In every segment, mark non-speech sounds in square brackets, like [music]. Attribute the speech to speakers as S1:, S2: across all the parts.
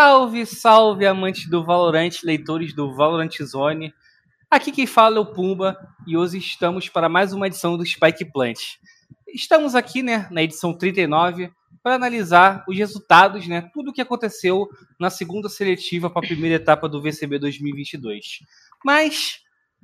S1: Salve, salve, amantes do Valorant, leitores do Valorant Zone. Aqui quem fala é o Pumba e hoje estamos para mais uma edição do Spike Plant. Estamos aqui, né, na edição 39 para analisar os resultados, né, tudo o que aconteceu na segunda seletiva para a primeira etapa do VCB 2022. Mas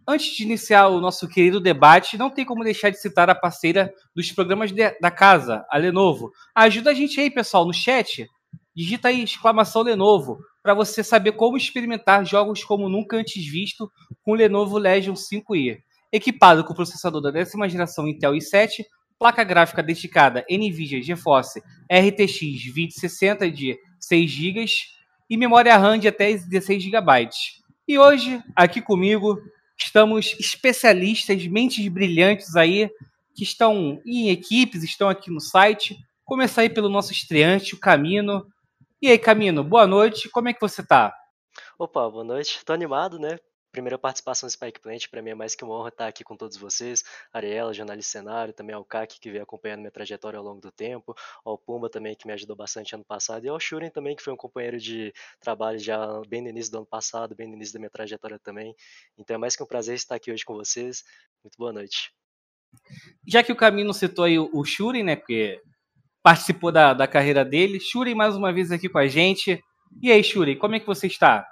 S1: antes de iniciar o nosso querido debate, não tem como deixar de citar a parceira dos programas de, da casa, a Lenovo. Ajuda a gente aí, pessoal, no chat digita aí exclamação Lenovo para você saber como experimentar jogos como nunca antes visto com o Lenovo Legion 5i. Equipado com processador da décima geração Intel i7, placa gráfica dedicada NVIDIA GeForce RTX 2060 de 6 GB e memória RAM de até 16 GB. E hoje, aqui comigo, estamos especialistas, mentes brilhantes aí, que estão em equipes, estão aqui no site. Começar aí pelo nosso estreante, o Camino. E aí, Camino, boa noite. Como é que você tá?
S2: Opa, boa noite. Tô animado, né? Primeira participação no Spike Plant, para mim é mais que uma honra estar aqui com todos vocês. Ariela, jornalista cenário, também ao CAC, que veio acompanhando minha trajetória ao longo do tempo, ao Pumba também, que me ajudou bastante ano passado, e ao Shuren também, que foi um companheiro de trabalho já bem no início do ano passado, bem no início da minha trajetória também. Então é mais que um prazer estar aqui hoje com vocês. Muito boa noite.
S1: Já que o Camino citou aí o Shuren, né, porque participou da, da carreira dele. Shuri, mais uma vez aqui com a gente. E aí, Shuri, como é que você está?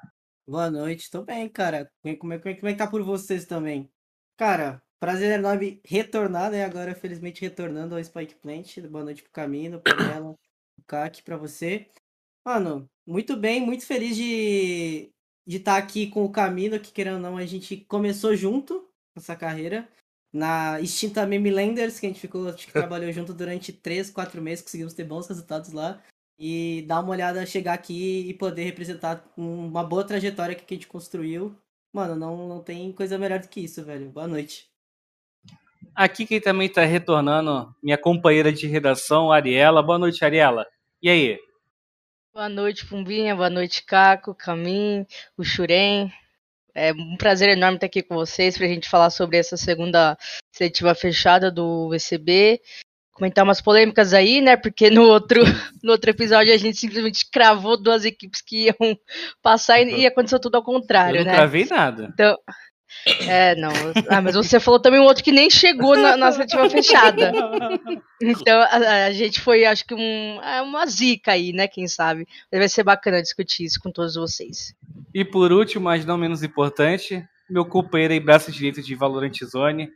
S3: Boa noite, tô bem, cara. Como é, como é, como é que tá por vocês também? Cara, prazer enorme retornar, né? Agora, felizmente, retornando ao Spike Plant. Boa noite pro Camino, pra ela, pro CAC, pra você. Mano, muito bem, muito feliz de de estar tá aqui com o Camino, que querendo ou não, a gente começou junto essa carreira na extinta Meme Lenders, que a gente ficou, acho que trabalhou junto durante 3, 4 meses, conseguimos ter bons resultados lá. E dar uma olhada, chegar aqui e poder representar uma boa trajetória que a gente construiu. Mano, não, não tem coisa melhor do que isso, velho. Boa noite.
S1: Aqui quem também está retornando, minha companheira de redação, Ariela. Boa noite, Ariela. E aí?
S4: Boa noite, Pumbinha. Boa noite, Caco, Camin, o Xurem. É um prazer enorme estar aqui com vocês para a gente falar sobre essa segunda seletiva fechada do VCB. Comentar umas polêmicas aí, né? Porque no outro, [laughs] no outro episódio a gente simplesmente cravou duas equipes que iam passar e, e aconteceu tudo ao contrário,
S1: Eu
S4: não
S1: né? Não cravei nada.
S4: Então, é, não. Ah, mas você falou também um outro que nem chegou na, na seletiva fechada. Então a, a, gente foi, acho que um, é uma zica aí, né? Quem sabe. Mas vai ser bacana discutir isso com todos vocês.
S1: E por último, mas não menos importante, meu companheiro aí, braço direito de Valorant Zone,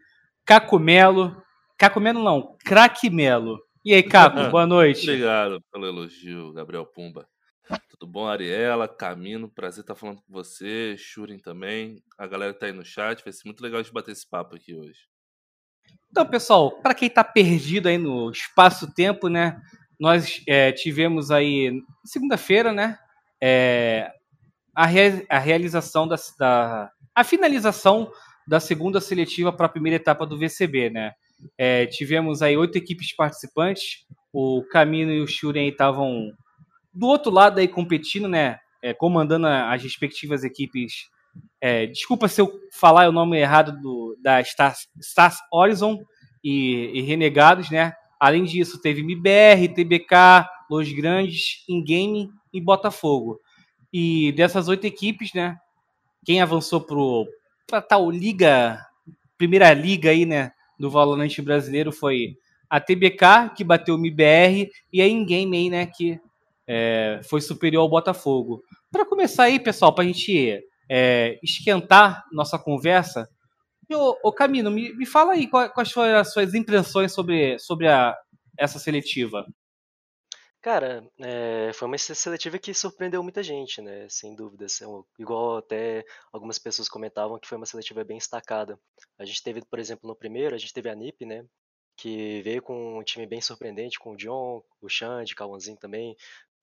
S1: Caco Melo. Caco Melo não, Craque Melo. E aí, Caco, [laughs] boa noite.
S5: Obrigado pelo elogio, Gabriel Pumba. Tudo bom, Ariela, Camino, prazer estar falando com você, Shurin também, a galera que tá aí no chat, vai ser muito legal de bater esse papo aqui hoje.
S1: Então, pessoal, para quem está perdido aí no espaço-tempo, né, nós é, tivemos aí segunda-feira, né, é, a, a realização da, da, a finalização da segunda seletiva para a primeira etapa do VCB, né. É, tivemos aí oito equipes participantes, o Camino e o Shuren estavam do outro lado aí competindo, né? É, comandando as respectivas equipes. É, desculpa se eu falar o nome errado do, da Stars, Stars Horizon e, e, Renegados, né? Além disso, teve MBR, TBK, Los Grandes, Ingame e Botafogo. E dessas oito equipes, né? Quem avançou para tal liga, primeira liga aí, né? Do Valorant brasileiro foi a TBK, que bateu o MBR, e a Ingame aí, né? Que é, foi superior ao Botafogo. Para começar aí, pessoal, para a gente é, esquentar nossa conversa, ô Camino, me, me fala aí quais foram as suas impressões sobre, sobre a, essa seletiva.
S2: Cara, é, foi uma seletiva que surpreendeu muita gente, né? Sem dúvidas. É igual até algumas pessoas comentavam que foi uma seletiva bem destacada. A gente teve, por exemplo, no primeiro, a gente teve a NIP, né? Que veio com um time bem surpreendente, com o John, o Xande, o Cauãzinho também,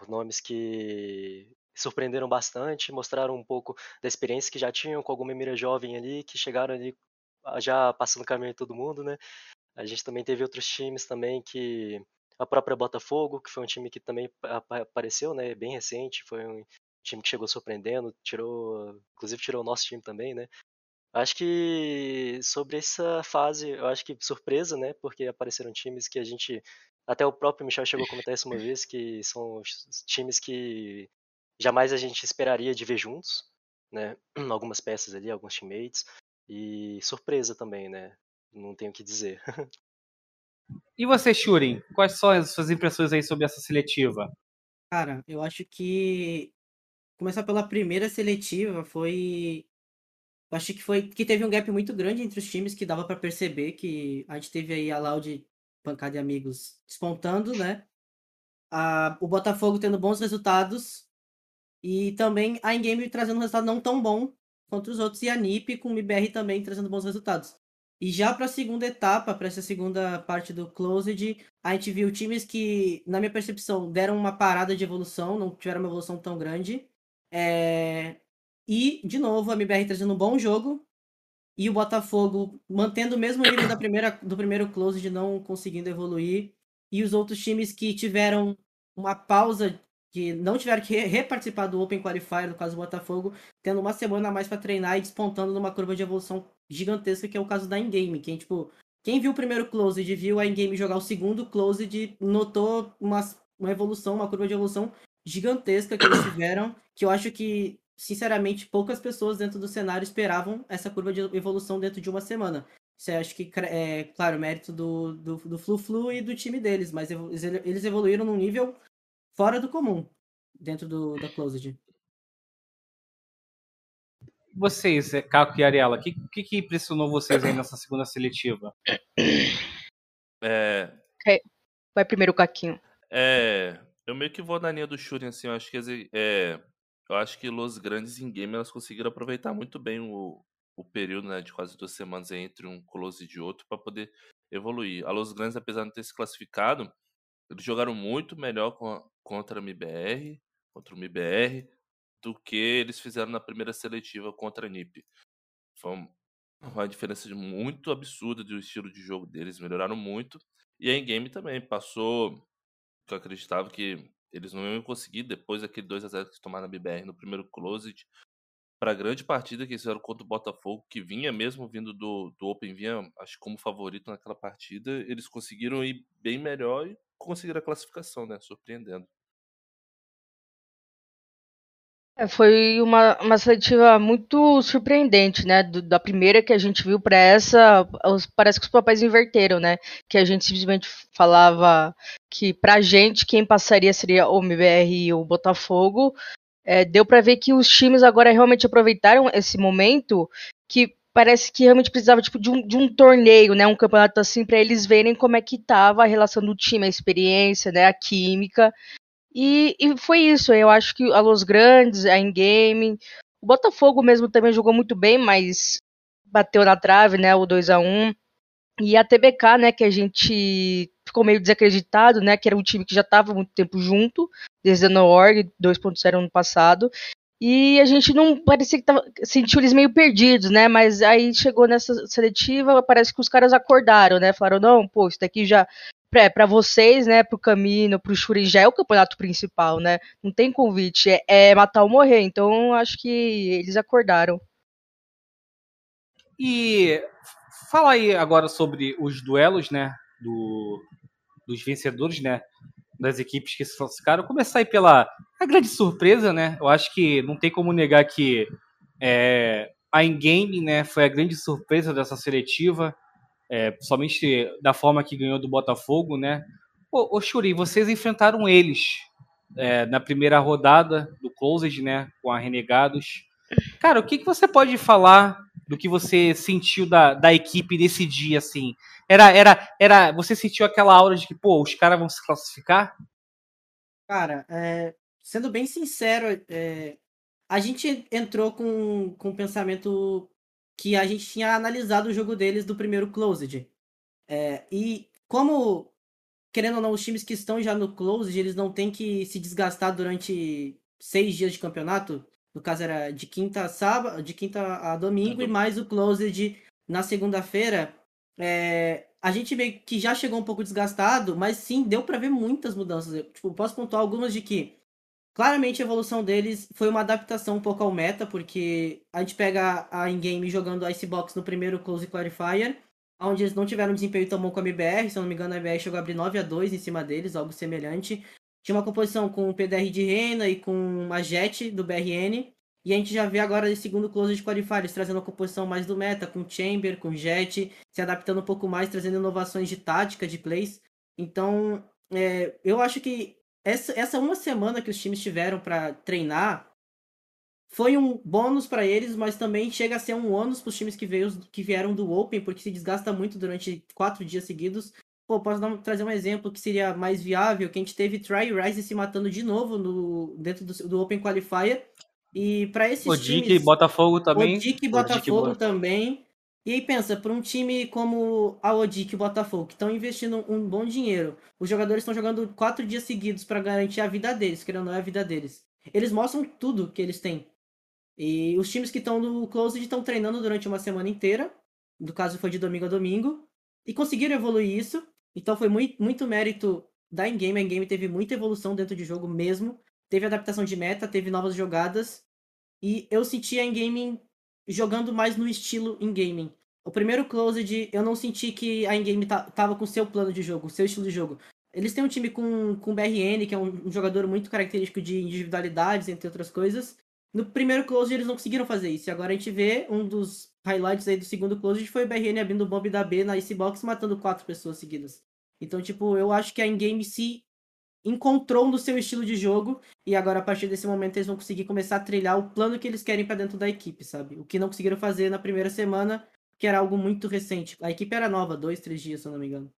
S2: nomes que surpreenderam bastante, mostraram um pouco da experiência que já tinham com alguma mira jovem ali, que chegaram ali ah, já passando o caminho de todo mundo, né? A gente também teve outros times também que a própria Botafogo, que foi um time que também apareceu, né, bem recente, foi um time que chegou surpreendendo, tirou, inclusive tirou o nosso time também, né? Acho que sobre essa fase, eu acho que surpresa, né, porque apareceram times que a gente até o próprio Michel chegou a comentar isso uma vez, que são times que jamais a gente esperaria de ver juntos, né? [clears throat] Algumas peças ali, alguns teammates. E surpresa também, né? Não tenho o que dizer. [laughs]
S1: E você, Shurin, quais são as suas impressões aí sobre essa seletiva?
S3: Cara, eu acho que começar pela primeira seletiva foi eu acho que foi que teve um gap muito grande entre os times que dava para perceber que a gente teve aí a Loud Pancada e Amigos despontando, né? A, o Botafogo tendo bons resultados e também a Ingame trazendo um resultado não tão bom contra os outros e a NiP com o MBR também trazendo bons resultados. E já para a segunda etapa, para essa segunda parte do Closed, a gente viu times que, na minha percepção, deram uma parada de evolução, não tiveram uma evolução tão grande. É... E, de novo, a MBR trazendo um bom jogo. E o Botafogo mantendo o mesmo nível da [coughs] primeira, do primeiro Closed, não conseguindo evoluir. E os outros times que tiveram uma pausa, que não tiveram que reparticipar do Open Qualifier, no caso do Botafogo, tendo uma semana a mais para treinar e despontando numa curva de evolução gigantesca, que é o caso da Ingame. Quem, tipo, quem viu o primeiro Closed viu a Ingame jogar o segundo Closed, notou uma, uma evolução, uma curva de evolução gigantesca que eles tiveram, que eu acho que, sinceramente, poucas pessoas dentro do cenário esperavam essa curva de evolução dentro de uma semana. Isso eu acho que é, claro, mérito do, do, do Flu Flu e do time deles, mas eles evoluíram num nível fora do comum dentro do, da Closed
S1: vocês, Caco e Ariela, o que, que, que, impressionou vocês aí nessa segunda seletiva?
S5: É...
S4: Vai primeiro o Caquinho.
S5: É, eu meio que vou na linha do Shuri, assim, eu acho que é, eu acho que Los Grandes em game elas conseguiram aproveitar muito bem o, o período, né, de quase duas semanas entre um close e outro para poder evoluir. A Los Grandes, apesar de não ter se classificado, eles jogaram muito melhor a, contra a MBR, contra o MBR, do que eles fizeram na primeira seletiva contra a NiP. Foi uma diferença muito absurda do estilo de jogo deles, melhoraram muito. E a game também passou, eu acreditava que eles não iam conseguir, depois daquele 2x0 que tomaram na BBR no primeiro closet, para a grande partida que eles fizeram contra o Botafogo, que vinha mesmo vindo do, do Open, vinha acho como favorito naquela partida, eles conseguiram ir bem melhor e conseguiram a classificação, né? Surpreendendo.
S4: É, foi uma, uma seletiva muito surpreendente, né? Do, da primeira que a gente viu para essa, os, parece que os papéis inverteram, né? Que a gente simplesmente falava que pra gente quem passaria seria o MBR e o Botafogo. É, deu para ver que os times agora realmente aproveitaram esse momento que parece que realmente precisava tipo, de, um, de um torneio, né? Um campeonato assim para eles verem como é que tava a relação do time, a experiência, né? A química. E, e foi isso. Eu acho que a Los Grandes, a Ingame, o Botafogo mesmo também jogou muito bem, mas bateu na trave, né? O 2 a 1 E a TBK, né? Que a gente ficou meio desacreditado, né? Que era um time que já estava muito tempo junto, desde a No Org 2.0 ano passado. E a gente não parecia que tava, sentiu eles meio perdidos, né? Mas aí chegou nessa seletiva, parece que os caras acordaram, né? Falaram, não, pô, isso daqui já para vocês, né, pro Camino, pro Shuri, já é o campeonato principal, né? Não tem convite, é, é matar ou morrer. Então, acho que eles acordaram.
S1: E fala aí agora sobre os duelos, né, do, dos vencedores, né, das equipes que se classificaram. Começar aí pela a grande surpresa, né? Eu acho que não tem como negar que é, a Ingame, né, foi a grande surpresa dessa seletiva é, da forma que ganhou do Botafogo, né? Ô Shuri, vocês enfrentaram eles é, na primeira rodada do Closed, né? Com a Renegados. Cara, o que, que você pode falar do que você sentiu da, da equipe nesse dia, assim? Era, era, era, você sentiu aquela aura de que, pô, os caras vão se classificar?
S3: Cara, é, sendo bem sincero, é, a gente entrou com, com um pensamento que a gente tinha analisado o jogo deles do primeiro Closed. É, e como, querendo ou não, os times que estão já no Closed, eles não têm que se desgastar durante seis dias de campeonato. No caso era de quinta a sábado, de quinta a domingo e mais o Closed na segunda-feira. É, a gente meio que já chegou um pouco desgastado, mas sim, deu para ver muitas mudanças. Eu, tipo, posso pontuar algumas de que Claramente a evolução deles foi uma adaptação um pouco ao meta, porque a gente pega a in-game jogando Icebox no primeiro Close Clarifier, onde eles não tiveram desempenho tão bom com a MBR, se eu não me engano a MBR chegou a abrir 9 a 2 em cima deles, algo semelhante. tinha uma composição com o PDR de Reina e com a Jet do BRN. E a gente já vê agora esse segundo close de qualifiers trazendo uma composição mais do meta, com Chamber, com Jet, se adaptando um pouco mais, trazendo inovações de tática, de plays. Então, é, eu acho que essa, essa uma semana que os times tiveram para treinar foi um bônus para eles, mas também chega a ser um ônus para os times que, veio, que vieram do Open, porque se desgasta muito durante quatro dias seguidos. Pô, posso dar, trazer um exemplo que seria mais viável, que a gente teve Try Rise se matando de novo no, dentro do, do Open Qualifier, e para esses
S1: o
S3: times...
S1: Dick Botafogo também.
S3: Odic e Botafogo também. E aí pensa, para um time como a Odic e o Botafogo, que estão investindo um bom dinheiro, os jogadores estão jogando quatro dias seguidos para garantir a vida deles, querendo ou não é a vida deles. Eles mostram tudo que eles têm. E os times que estão no Closed estão treinando durante uma semana inteira, no caso foi de domingo a domingo, e conseguiram evoluir isso. Então foi muito, muito mérito da Ingame. A Ingame teve muita evolução dentro de jogo mesmo teve adaptação de meta, teve novas jogadas. E eu senti a Ingame jogando mais no estilo in-gaming. O primeiro Closed, eu não senti que a Ingame tava com seu plano de jogo, seu estilo de jogo. Eles têm um time com, com BRN, que é um, um jogador muito característico de individualidades, entre outras coisas. No primeiro Closed eles não conseguiram fazer isso. E agora a gente vê um dos highlights aí do segundo Closed foi o BRN abrindo o bomb da B na Icebox matando quatro pessoas seguidas. Então, tipo, eu acho que a Ingame se encontrou no seu estilo de jogo e agora a partir desse momento eles vão conseguir começar a trilhar o plano que eles querem para dentro da equipe, sabe? O que não conseguiram fazer na primeira semana, que era algo muito recente. A equipe era nova, dois, três dias, se eu não me engano.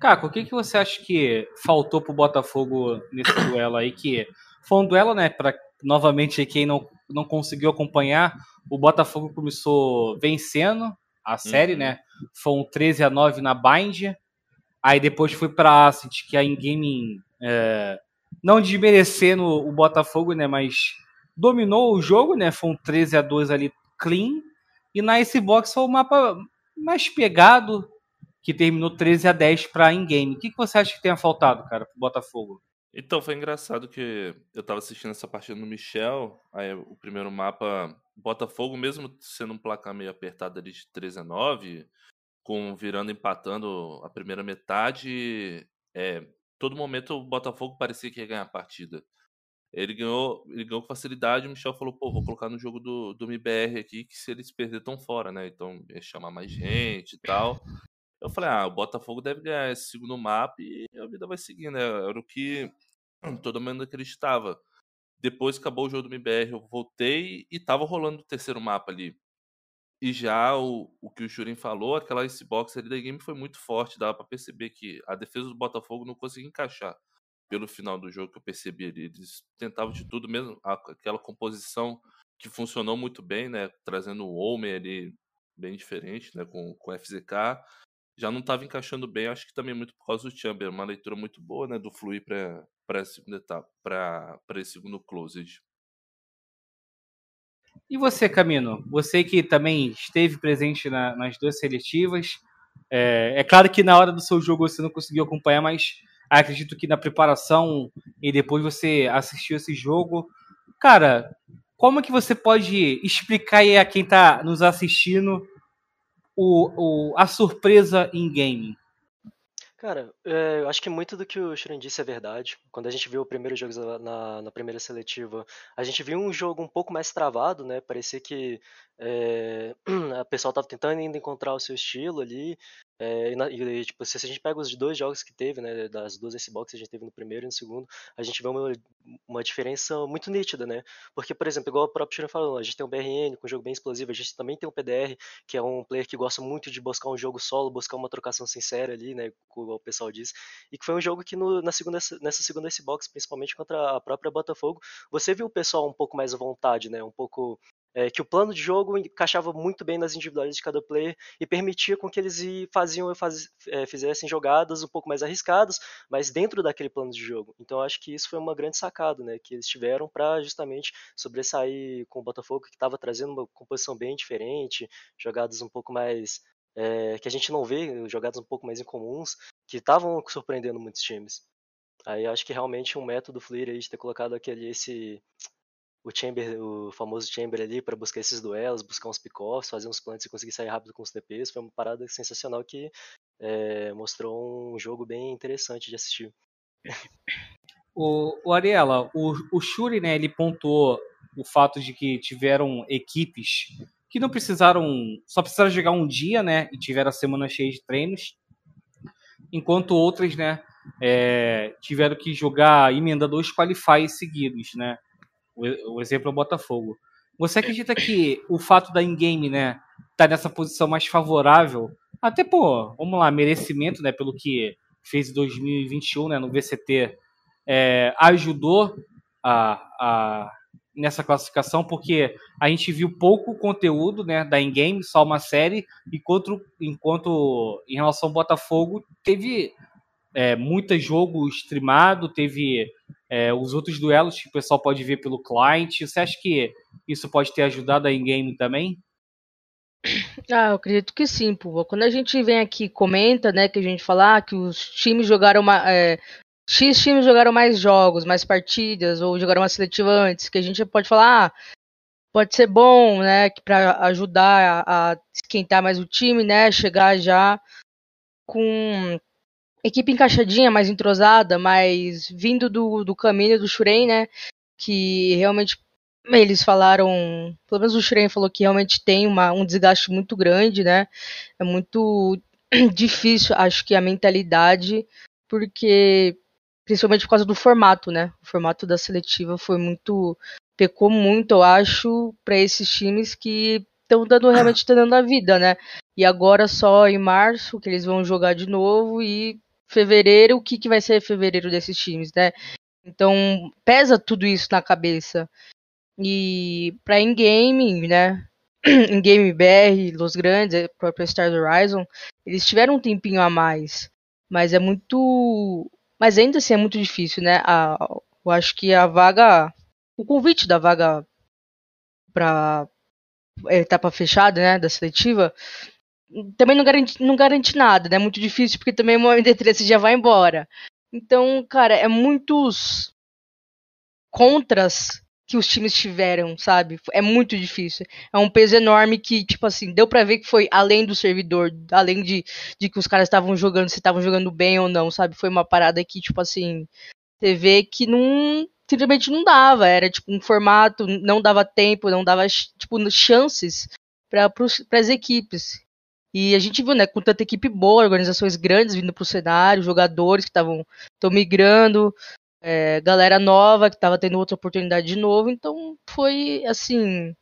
S1: Caco, o que, que você acha que faltou pro Botafogo nesse duelo aí? Que foi um duelo, né? Para novamente quem não, não conseguiu acompanhar, o Botafogo começou vencendo a série, uhum. né? Foi um 13 a 9 na Bind. Aí depois fui pra Asset, que a in-game, é, não desmerecendo o Botafogo, né, mas dominou o jogo, né, foi um 13 a 2 ali clean. E na Icebox foi o mapa mais pegado, que terminou 13 a 10 para in-game. O que, que você acha que tenha faltado, cara, pro Botafogo?
S5: Então, foi engraçado que eu tava assistindo essa partida no Michel, aí o primeiro mapa, Botafogo, mesmo sendo um placar meio apertado ali de 13 a 9, com virando empatando a primeira metade, é, todo momento o Botafogo parecia que ia ganhar a partida. Ele ganhou, ele ganhou com facilidade. O Michel falou: pô, vou colocar no jogo do, do MBR aqui, que se eles perder, estão fora, né? Então ia chamar mais gente e tal. Eu falei: ah, o Botafogo deve ganhar esse segundo mapa e a vida vai seguir, né? Era o que todo mundo acreditava. Depois acabou o jogo do MBR, eu voltei e tava rolando o terceiro mapa ali. E já o, o que o Shurin falou, aquela icebox ali da game foi muito forte, dava para perceber que a defesa do Botafogo não conseguia encaixar. Pelo final do jogo que eu percebi ali, eles tentavam de tudo mesmo, aquela composição que funcionou muito bem, né, trazendo o Homer ali bem diferente, né, com com FZK, já não estava encaixando bem, acho que também muito por causa do Chamber, uma leitura muito boa, né, do fluir para para segunda etapa, para esse segundo closed.
S1: E você, Camino? Você que também esteve presente na, nas duas seletivas. É, é, claro que na hora do seu jogo você não conseguiu acompanhar, mas acredito que na preparação e depois você assistiu esse jogo. Cara, como que você pode explicar aí a quem está nos assistindo o, o, a surpresa em game?
S2: Cara, é, eu acho que muito do que o Shuren disse é verdade. Quando a gente viu o primeiro jogo na, na primeira seletiva, a gente viu um jogo um pouco mais travado, né? Parecia que é, [clears throat] a pessoa estava tentando ainda encontrar o seu estilo ali. É, e, e, tipo, se a gente pega os dois jogos que teve, né, das duas Xbox que a gente teve no primeiro e no segundo, a gente vê uma, uma diferença muito nítida, né? Porque, por exemplo, igual o próprio Shiro falou, a gente tem um BRN com um jogo bem explosivo, a gente também tem um PDR, que é um player que gosta muito de buscar um jogo solo, buscar uma trocação sincera ali, né, como o pessoal diz, e que foi um jogo que no, na segunda, nessa segunda Xbox, principalmente contra a própria Botafogo, você viu o pessoal um pouco mais à vontade, né, um pouco é, que o plano de jogo encaixava muito bem nas individualidades de cada player e permitia com que eles faziam, faz, é, fizessem jogadas um pouco mais arriscadas, mas dentro daquele plano de jogo. Então acho que isso foi uma grande sacada, né, que eles tiveram para justamente sobressair com o Botafogo que estava trazendo uma composição bem diferente, jogadas um pouco mais é, que a gente não vê, jogadas um pouco mais incomuns, que estavam surpreendendo muitos times. Aí acho que realmente um método Fleer aí de ter colocado aquele esse o Chamber, o famoso Chamber ali para buscar esses duelos, buscar uns pick-offs, fazer uns plantes e conseguir sair rápido com os TPs, foi uma parada sensacional que é, mostrou um jogo bem interessante de assistir.
S1: O, o Ariela, o, o Shuri, né, ele pontuou o fato de que tiveram equipes que não precisaram, só precisaram jogar um dia, né, e tiveram a semana cheia de treinos, enquanto outras, né, é, tiveram que jogar, emenda dois qualifies seguidos, né, o, exemplo é o Botafogo. Você acredita que o fato da in-game, né, tá nessa posição mais favorável, até, pô, vamos lá, merecimento, né, pelo que fez em 2021, né, no VCT, é, ajudou a, a, nessa classificação, porque a gente viu pouco conteúdo né, da in-game, só uma série, enquanto, enquanto em relação ao Botafogo, teve é, muito jogo streamado, teve é, os outros duelos que o pessoal pode ver pelo client. Você acha que isso pode ter ajudado a in-game também?
S4: Ah, eu acredito que sim, pô. Quando a gente vem aqui e comenta, né, que a gente fala ah, que os times jogaram uma, é, X times jogaram mais jogos, mais partidas, ou jogaram uma seletiva antes, que a gente pode falar, ah, pode ser bom, né, para ajudar a, a, esquentar mais o time, né, chegar já com equipe encaixadinha, mais entrosada, mas vindo do, do caminho do Shuren, né, que realmente eles falaram, pelo menos o Shuren falou que realmente tem uma, um desgaste muito grande, né, é muito [clears throat] difícil, acho que a mentalidade, porque principalmente por causa do formato, né? O formato da seletiva foi muito pecou muito, eu acho, para esses times que estão dando realmente dando a vida, né? E agora só em março que eles vão jogar de novo e fevereiro, o que, que vai ser fevereiro desses times, né? Então pesa tudo isso na cabeça. E para in-game, né? [clears throat] In-game BR, Los Grandes, próprio Stars Horizon, eles tiveram um tempinho a mais. Mas é muito mas ainda assim é muito difícil, né? A, eu acho que a vaga. O convite da vaga para etapa fechada, né? Da seletiva. Também não garante, não garante nada, né? É muito difícil, porque também o MD13 já vai embora. Então, cara, é muitos contras que os times tiveram, sabe? É muito difícil. É um peso enorme que, tipo assim, deu para ver que foi além do servidor, além de, de que os caras estavam jogando, se estavam jogando bem ou não, sabe? Foi uma parada que, tipo assim, você vê que não. Simplesmente não dava. Era tipo um formato, não dava tempo, não dava, tipo, chances para as equipes. E a gente viu, né, com tanta equipe boa, organizações grandes vindo pro cenário, jogadores que estavam migrando, é, galera nova que estava tendo outra oportunidade de novo. Então foi assim.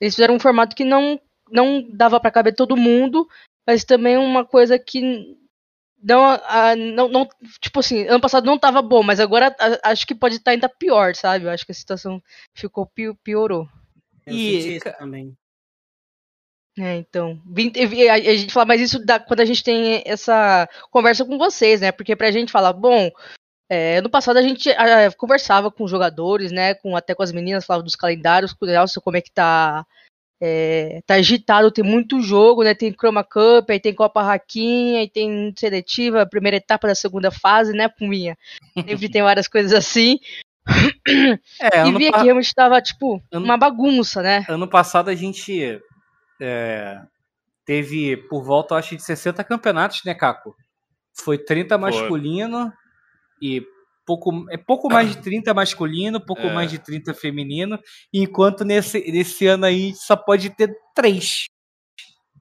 S4: Eles fizeram um formato que não, não dava para caber todo mundo, mas também uma coisa que não, a, não, não, tipo assim, ano passado não tava bom, mas agora a, acho que pode estar tá ainda pior, sabe? Eu acho que a situação ficou piorou.
S3: Eu e também.
S4: É, então, a gente fala, mas isso dá quando a gente tem essa conversa com vocês, né? Porque pra gente falar, bom, é, no passado a gente conversava com jogadores, né? Com, até com as meninas, falava dos calendários, com o Nelson, como é que tá. É, tá agitado, tem muito jogo, né? Tem Chroma Cup, aí tem Copa Raquinha, aí tem seletiva, primeira etapa da segunda fase, né, Puminha? Sempre tem várias coisas assim. É, e via pa... que realmente tava, tipo, ano... uma bagunça, né?
S1: Ano passado a gente é, teve por volta, acho, de 60 campeonatos, né, Caco? Foi 30 masculino, Foi e pouco, é pouco mais de 30 masculino, pouco é. mais de 30 feminino, enquanto nesse, nesse ano aí só pode ter três.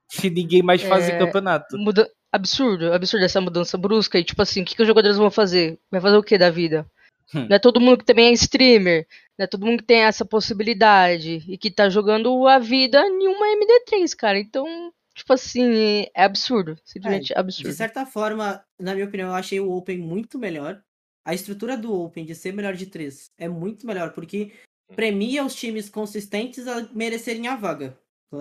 S1: Se ninguém mais fazer é, campeonato.
S4: Muda, absurdo, absurdo essa mudança brusca. E tipo assim, o que, que os jogadores vão fazer? Vai fazer o que da vida? Hum. Não é todo mundo que também é streamer, não é todo mundo que tem essa possibilidade e que tá jogando a vida em uma MD3, cara. Então, tipo assim, é absurdo. Simplesmente
S3: é,
S4: absurdo.
S3: De certa forma, na minha opinião, eu achei o Open muito melhor a estrutura do Open de ser melhor de três é muito melhor, porque premia os times consistentes a merecerem a vaga.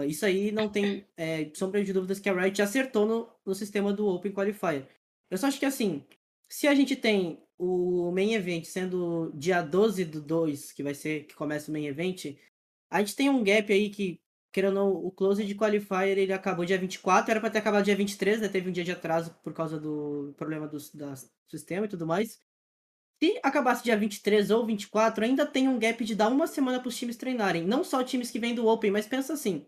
S3: Isso aí não tem é, sombra de dúvidas que a Riot acertou no, no sistema do Open Qualifier. Eu só acho que assim, se a gente tem o main event sendo dia 12 do 2, que vai ser que começa o main event, a gente tem um gap aí que, querendo o close de qualifier ele acabou dia 24, era para ter acabado dia 23, né? Teve um dia de atraso por causa do problema do da, sistema e tudo mais. Se acabasse dia 23 ou 24, ainda tem um gap de dar uma semana para os times treinarem. Não só times que vêm do Open, mas pensa assim.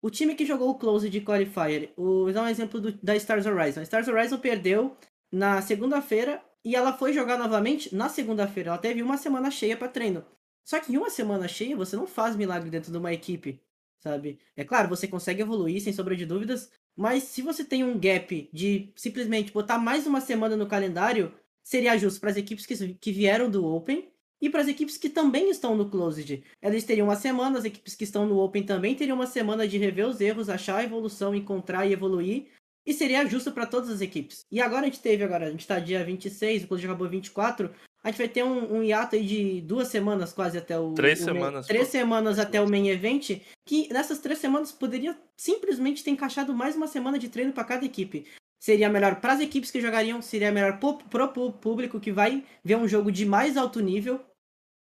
S3: O time que jogou o Close de Qualifier, vou dar um exemplo do, da Stars Horizon. A Stars Horizon perdeu na segunda-feira E ela foi jogar novamente na segunda-feira. Ela teve uma semana cheia para treino. Só que em uma semana cheia, você não faz milagre dentro de uma equipe, sabe? É claro, você consegue evoluir, sem sombra de dúvidas, mas se você tem um gap de simplesmente botar mais uma semana no calendário, seria justo para as equipes que, que vieram do Open e para as equipes que também estão no Closed. Eles teriam uma semana, as equipes que estão no Open também teriam uma semana de rever os erros, achar a evolução, encontrar e evoluir. E seria justo para todas as equipes. E agora a gente teve, agora, a gente está dia 26, o Closed acabou 24. A gente vai ter um, um hiato aí de duas semanas quase até o.
S5: Três
S3: o
S5: semanas.
S3: Main, três semanas até o main event. Que nessas três semanas poderia simplesmente ter encaixado mais uma semana de treino para cada equipe. Seria melhor para as equipes que jogariam, seria melhor para o público que vai ver um jogo de mais alto nível.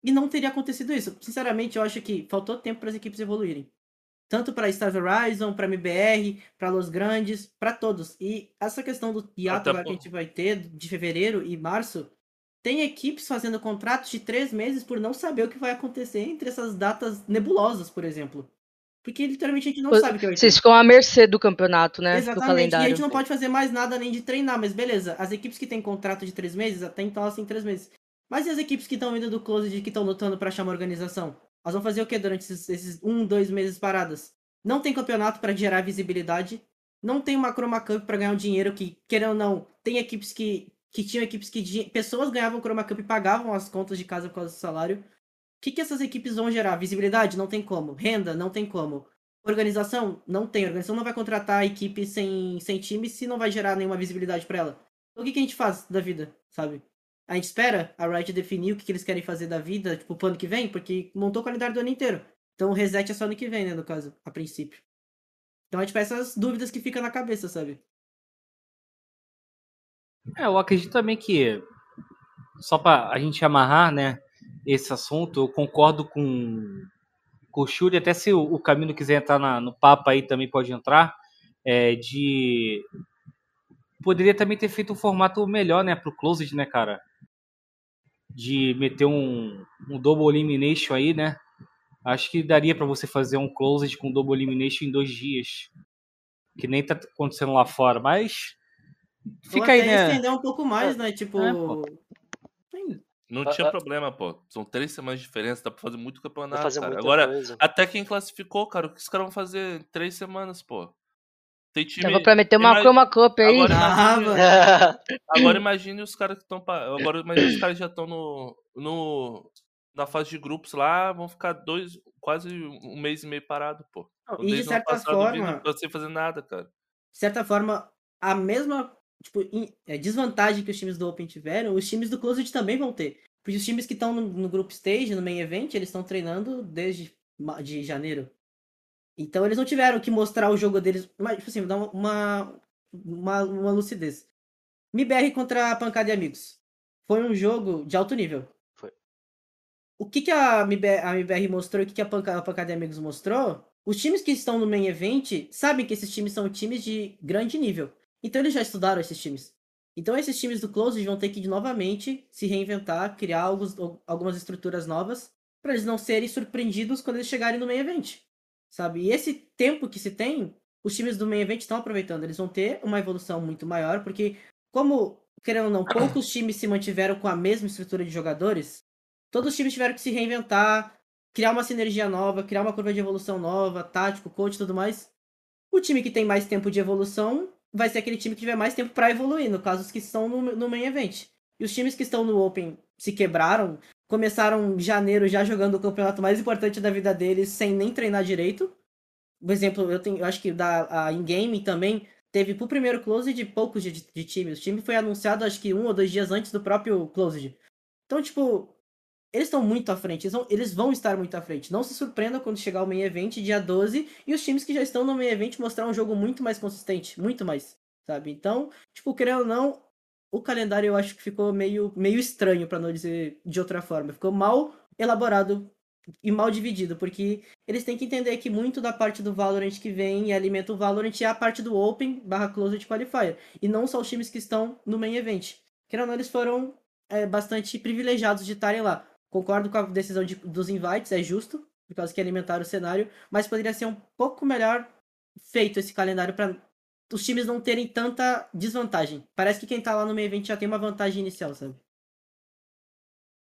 S3: E não teria acontecido isso. Sinceramente, eu acho que faltou tempo para as equipes evoluírem. Tanto para Star Horizon, para MBR, para Los Grandes, para todos. E essa questão do hiato agora que a gente vai ter de fevereiro e março, tem equipes fazendo contratos de três meses por não saber o que vai acontecer entre essas datas nebulosas, por exemplo. Porque literalmente a gente não
S4: Pois-
S3: sabe o que vai.
S4: Vocês ficam à mercê do campeonato, né? Do
S3: Exatamente. E a
S4: calendário.
S3: gente não pode fazer mais nada além de treinar, mas beleza. As equipes que têm contrato de três meses, até então elas têm três meses. Mas e as equipes que estão indo do Closed e que estão lutando pra achar uma organização? Elas vão fazer o que durante esses, esses um, dois meses paradas? Não tem campeonato pra gerar visibilidade. Não tem uma Chroma Cup pra ganhar um dinheiro que, querendo ou não, tem equipes que. que tinham equipes que. Pessoas ganhavam Chroma Cup e pagavam as contas de casa por causa do salário. O que, que essas equipes vão gerar? Visibilidade? Não tem como. Renda? Não tem como. Organização? Não tem. Organização não vai contratar a equipe sem, sem time se não vai gerar nenhuma visibilidade pra ela. Então, o que, que a gente faz da vida, sabe? A gente espera a Riot definir o que, que eles querem fazer da vida, tipo, pro ano que vem, porque montou o calendário do ano inteiro. Então o reset é só ano que vem, né, no caso, a princípio. Então é tipo essas dúvidas que ficam na cabeça, sabe?
S1: É, eu acredito também que, só para a gente amarrar, né, esse assunto, eu concordo com, com o Shuri, até se o, o Camilo quiser entrar na- no papo aí também pode entrar, é, de... Poderia também ter feito um formato melhor, né, pro Closed, né, cara? De meter um, um Double Elimination aí, né? Acho que daria para você fazer um Closed com Double Elimination em dois dias. Que nem tá acontecendo lá fora, mas... Fica aí, né?
S3: estender um pouco mais, né? Tipo.
S1: É.
S5: Não
S2: Ah,
S5: tinha
S2: ah.
S5: problema, pô. São três semanas de diferença, dá pra fazer muito campeonato,
S2: fazer
S5: cara. Agora,
S2: coisa.
S5: até quem classificou, cara, o que os caras vão fazer em três semanas, pô? Tem time.
S4: Dava pra meter uma
S5: Ima-
S4: Chroma Cup aí.
S5: Agora
S3: Ah,
S5: imagine, agora imagine os caras que estão. Agora imagine os caras que já estão no, no. Na fase de grupos lá, vão ficar dois, quase um mês e meio parado, pô.
S3: E de certa forma,
S5: sem fazer nada, cara.
S3: de certa forma, a mesma tipo, é, desvantagem que os times do Open tiveram, os times do Closed também vão ter. Porque os times que estão no, no Group Stage, no Main Event, eles estão treinando desde de janeiro. Então eles não tiveram que mostrar o jogo deles. Mas, tipo assim, dar uma, uma, uma lucidez. MBR contra a Pancada e Amigos. Foi um jogo de alto nível.
S2: Foi.
S3: O que, que a, MBR, a MBR mostrou e o que, que a, Panca, a Pancada e Amigos mostrou? Os times que estão no main event sabem que esses times são times de grande nível. Então eles já estudaram esses times. Então esses times do Close vão ter que novamente se reinventar, criar alguns, algumas estruturas novas para eles não serem surpreendidos quando eles chegarem no main event. Sabe? E esse tempo que se tem, os times do main event estão aproveitando. Eles vão ter uma evolução muito maior, porque como, querendo ou não, poucos [clears throat] times se mantiveram com a mesma estrutura de jogadores, todos os times tiveram que se reinventar, criar uma sinergia nova, criar uma curva de evolução nova, tático, coach e tudo mais. O time que tem mais tempo de evolução vai ser aquele time que tiver mais tempo para evoluir, no caso os que estão no, no main event. E os times que estão no Open se quebraram, começaram janeiro já jogando o campeonato mais importante da vida deles sem nem treinar direito. Por exemplo, eu, tenho, eu acho que da a in-game também teve pro primeiro close de poucos de, de. O time foi anunciado acho que um ou dois dias antes do próprio closed. Então, tipo, eles estão muito à frente, eles vão, eles vão, estar muito à frente. Não se surpreendam quando chegar o main event dia 12 e os times que já estão no main event mostrar um jogo muito mais consistente, muito mais, sabe? Então, tipo, querendo ou não, o calendário eu acho que ficou meio, meio estranho, para não dizer de outra forma. Ficou mal elaborado e mal dividido, porque eles têm que entender que muito da parte do Valorant que vem e alimenta o Valorant é a parte do Open barra Closed Qualifier, e não só os times que estão no main event. Ou não, eles foram é, bastante privilegiados de estarem lá. Concordo com a decisão de, dos invites, é justo, por causa que alimentaram o cenário, mas poderia ser um pouco melhor feito esse calendário para os times não terem tanta desvantagem. Parece que quem tá lá no meio evento já tem uma vantagem inicial, sabe?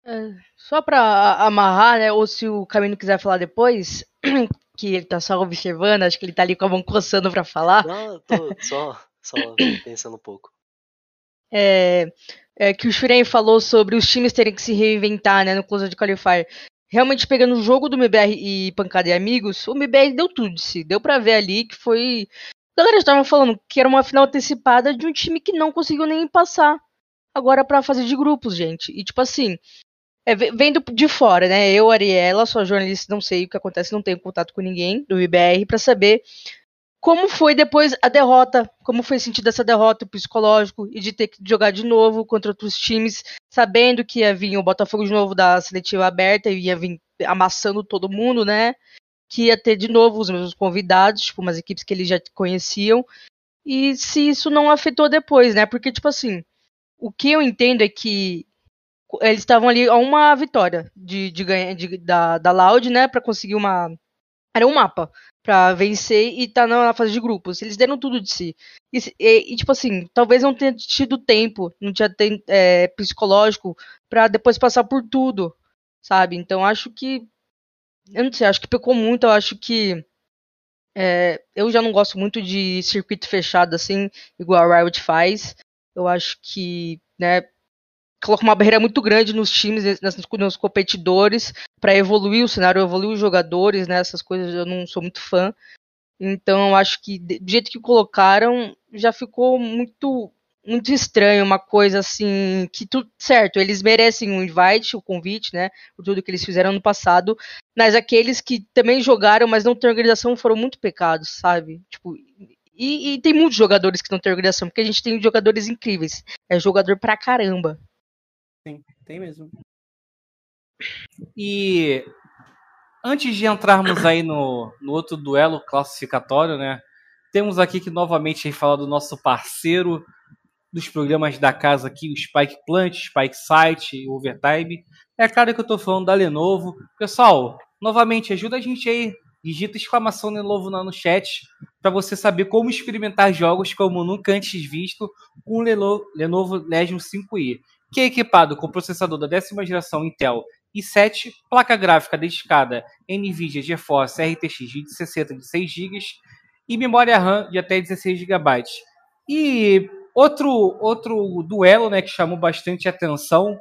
S4: É, só pra amarrar, né? Ou se o Camino quiser falar depois, [clears throat] que ele tá só observando, acho que ele tá ali com a mão coçando pra falar.
S2: Não, eu tô só, só pensando um pouco.
S4: É, é, que o Shuren falou sobre os times terem que se reinventar né, no Closer Qualifier. Realmente pegando o jogo do MBR e Pancada e Amigos, o MBR deu tudo de si. Deu pra ver ali que foi. Galera estava falando que era uma final antecipada de um time que não conseguiu nem passar agora pra fase de grupos, gente. E tipo assim, é, vendo de fora, né? Eu, Ariela, sou jornalista, não sei o que acontece, não tenho contato com ninguém do IBR para saber como foi depois a derrota, como foi sentido essa derrota psicológico e de ter que jogar de novo contra outros times, sabendo que ia vir o Botafogo de novo da seletiva aberta e ia vir amassando todo mundo, né? Que ia ter de novo os mesmos convidados, tipo, umas equipes que eles já conheciam. E se isso não afetou depois, né? Porque, tipo assim, o que eu entendo é que eles estavam ali a uma vitória de, de ganhar de, da, da Loud, né, para conseguir uma era um mapa para vencer e tá na fase de grupos. Eles deram tudo de si. E, e, e tipo assim, talvez não tenha tido tempo, não tinha tempo é, psicológico para depois passar por tudo, sabe? Então acho que eu não sei, acho que pecou muito, eu acho que é, eu já não gosto muito de circuito fechado assim, igual a Riot faz. Eu acho que, né, coloca uma barreira muito grande nos times, nos, nos competidores, para evoluir o cenário, evoluir os jogadores, né? Essas coisas eu não sou muito fã. Então eu acho que do jeito que colocaram já ficou muito muito estranho, uma coisa assim que tudo certo, eles merecem um invite, o convite, né, por tudo que eles fizeram no passado, mas aqueles que também jogaram, mas não têm organização, foram muito pecados, sabe? Tipo, e, e tem muitos jogadores que não têm organização, porque a gente tem jogadores incríveis, é jogador pra caramba.
S3: Sim, tem mesmo.
S1: E antes de entrarmos aí no, no outro duelo classificatório, né? Temos aqui que novamente falar do nosso parceiro dos programas da casa aqui, o Spike Plant, Spike Site, o Overtime. É claro que eu estou falando da Lenovo. Pessoal, novamente, ajuda a gente aí. Digita exclamação Lenovo no chat para você saber como experimentar jogos como nunca antes visto com o Lenovo Legion 5i que é equipado com processador da décima geração Intel i7, placa gráfica dedicada NVIDIA GeForce RTX de 60 de 6 GB e memória RAM de até 16 GB. E outro, outro duelo né, que chamou bastante atenção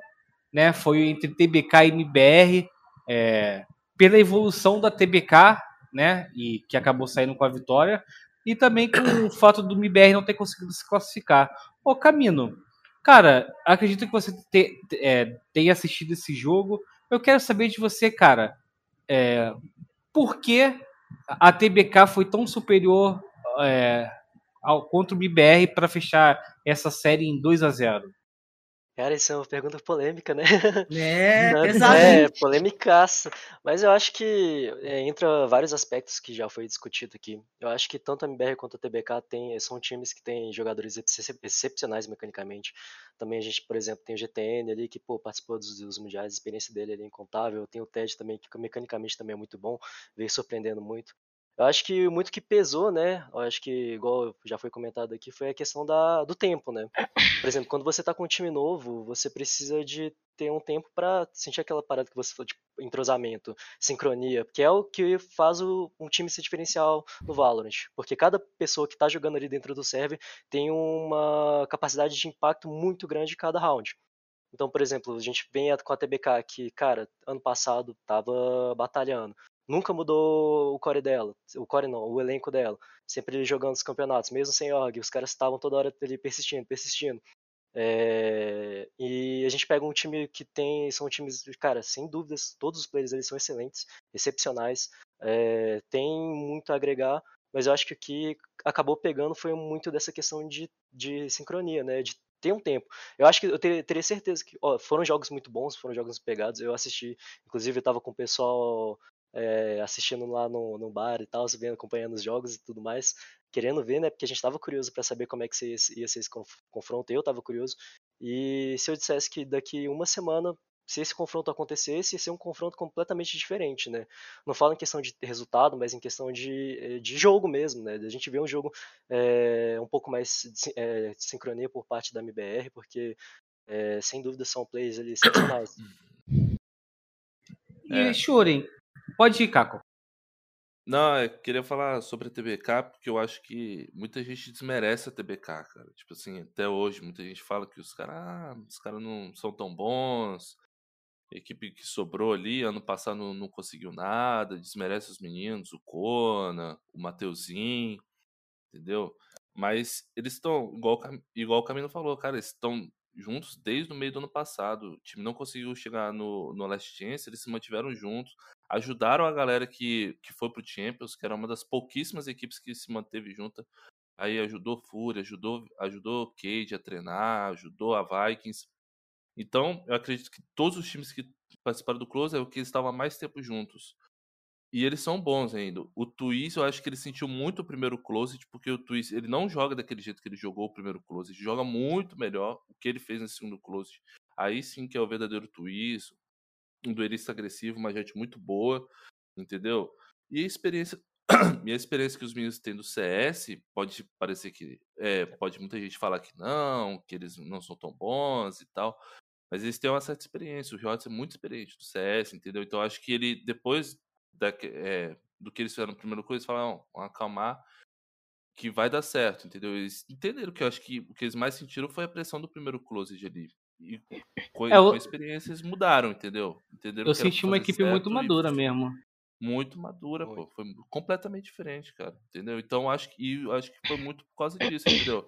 S1: né, foi entre TBK e MBR, é, pela evolução da TBK, né, e que acabou saindo com a vitória, e também com o [coughs] fato do MBR não ter conseguido se classificar. Ô Camino, Cara, acredito que você te, é, tenha assistido esse jogo. Eu quero saber de você, cara, é, por que a TBK foi tão superior é, ao, contra o BBR para fechar essa série em 2 a 0
S2: Cara, isso é uma pergunta polêmica, né? [laughs]
S3: É,
S2: Não,
S3: pesado. [laughs]
S2: É, polêmicaça. Mas eu acho que é, entra vários aspectos que já foi discutido aqui. Eu acho que tanto a MBR quanto a TBK tem, são times que têm jogadores excepcionais mecanicamente. Também a gente, por exemplo, tem o GTN ali, que pô, participou dos, dos mundiais, a experiência dele é incontável. Tem o TED também, que mecanicamente também é muito bom, veio surpreendendo muito. Eu acho que muito que pesou, né? Eu acho que, igual já foi comentado aqui, foi a questão da, do tempo, né? Por exemplo, quando você tá com um time novo, você precisa de ter um tempo para sentir aquela parada que você falou, tipo, entrosamento, sincronia, que é o que faz o, um time se diferencial no Valorant. Porque cada pessoa que tá jogando ali dentro do server tem uma capacidade de impacto muito grande cada round. Então, por exemplo, a gente vem com a TBK que, cara, ano passado tava batalhando nunca mudou o core dela, o core não, o elenco dela, sempre jogando os campeonatos, mesmo sem org, os caras estavam toda hora ali persistindo, persistindo. É, e a gente pega um time que tem, são times, cara, sem dúvidas, todos os players ali são excelentes, excepcionais, é, tem muito a agregar, mas eu acho que o que acabou pegando foi muito dessa questão de, de sincronia, né, de ter um tempo. Eu acho que eu ter, teria certeza que ó, foram jogos muito bons, foram jogos pegados. Eu assisti, inclusive eu estava com o pessoal é, assistindo lá no, no bar e tal, vendo, acompanhando os jogos e tudo mais, querendo ver, né? Porque a gente estava curioso para saber como é que ia ser esse confronto, eu estava curioso. E se eu dissesse que daqui uma semana se esse confronto acontecesse, ia ser um confronto completamente diferente, né? Não falo em questão de resultado, mas em questão de, eh, de jogo mesmo, né? A gente vê um jogo é, um pouco mais de, é, de sincronia por parte da MBR, porque é, sem dúvida são plays ali excepcionais.
S1: E é. Shuren, pode ir, Caco.
S5: Não, eu queria falar sobre a TBK, porque eu acho que muita gente desmerece a TBK, cara. Tipo assim, até hoje, muita gente fala que os caras, ah, os caras não são tão bons. A equipe que sobrou ali, ano passado não, não conseguiu nada, desmerece os meninos, o Kona, o Mateuzinho, entendeu? Mas eles estão, igual, igual o Camilo falou, cara, eles estão juntos desde o meio do ano passado. O time não conseguiu chegar no, no Last Chance, eles se mantiveram juntos, ajudaram a galera que, que foi pro Champions, que era uma das pouquíssimas equipes que se manteve junta. Aí ajudou Fúria, ajudou, ajudou Cade a treinar, ajudou a Vikings. Então, eu acredito que todos os times que participaram do Close é o que estavam há mais tempo juntos. E eles são bons ainda. O Twist, eu acho que ele sentiu muito o primeiro closet, porque o Twist, ele não joga daquele jeito que ele jogou o primeiro closet, joga muito melhor o que ele fez no segundo closet. Aí sim que é o verdadeiro Twist, um duelista agressivo, uma gente muito boa, entendeu? E a experiência, [coughs] e a experiência que os meninos têm do CS, pode parecer que, é, pode muita gente falar que não, que eles não são tão bons e tal, mas eles têm uma certa experiência. O Riot é muito experiente do CS, entendeu? Então acho que ele, depois da, é, do que eles fizeram no primeiro coisa, eles falaram, vamos acalmar, que vai dar certo, entendeu? Eles entenderam que eu acho que o que eles mais sentiram foi a pressão do primeiro close ali. E com, é, com a experiência eles mudaram, entendeu? Entenderam
S1: eu senti uma equipe muito madura e, mesmo.
S5: Muito madura, foi. pô. Foi completamente diferente, cara. Entendeu? Então acho que, acho que foi muito por causa disso, entendeu?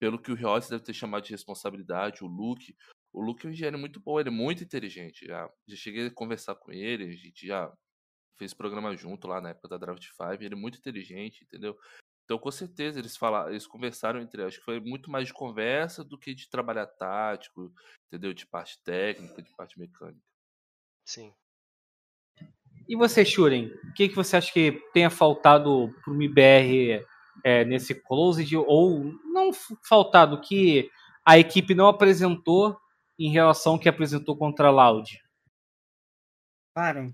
S5: Pelo que o Rios deve ter chamado de responsabilidade, o Luke. O Luke é um engenheiro muito bom, ele é muito inteligente. Já, já cheguei a conversar com ele, a gente já fez programa junto lá na época da Draft 5, ele é muito inteligente, entendeu? Então, com certeza, eles falaram, eles conversaram entre acho que foi muito mais de conversa do que de trabalhar tático, entendeu? De parte técnica, de parte mecânica.
S2: Sim.
S1: E você, Shuren, o que, que você acha que tenha faltado pro MBR é, nesse closed, ou não faltado, que a equipe não apresentou em relação ao que apresentou contra a Loud?
S3: Cara,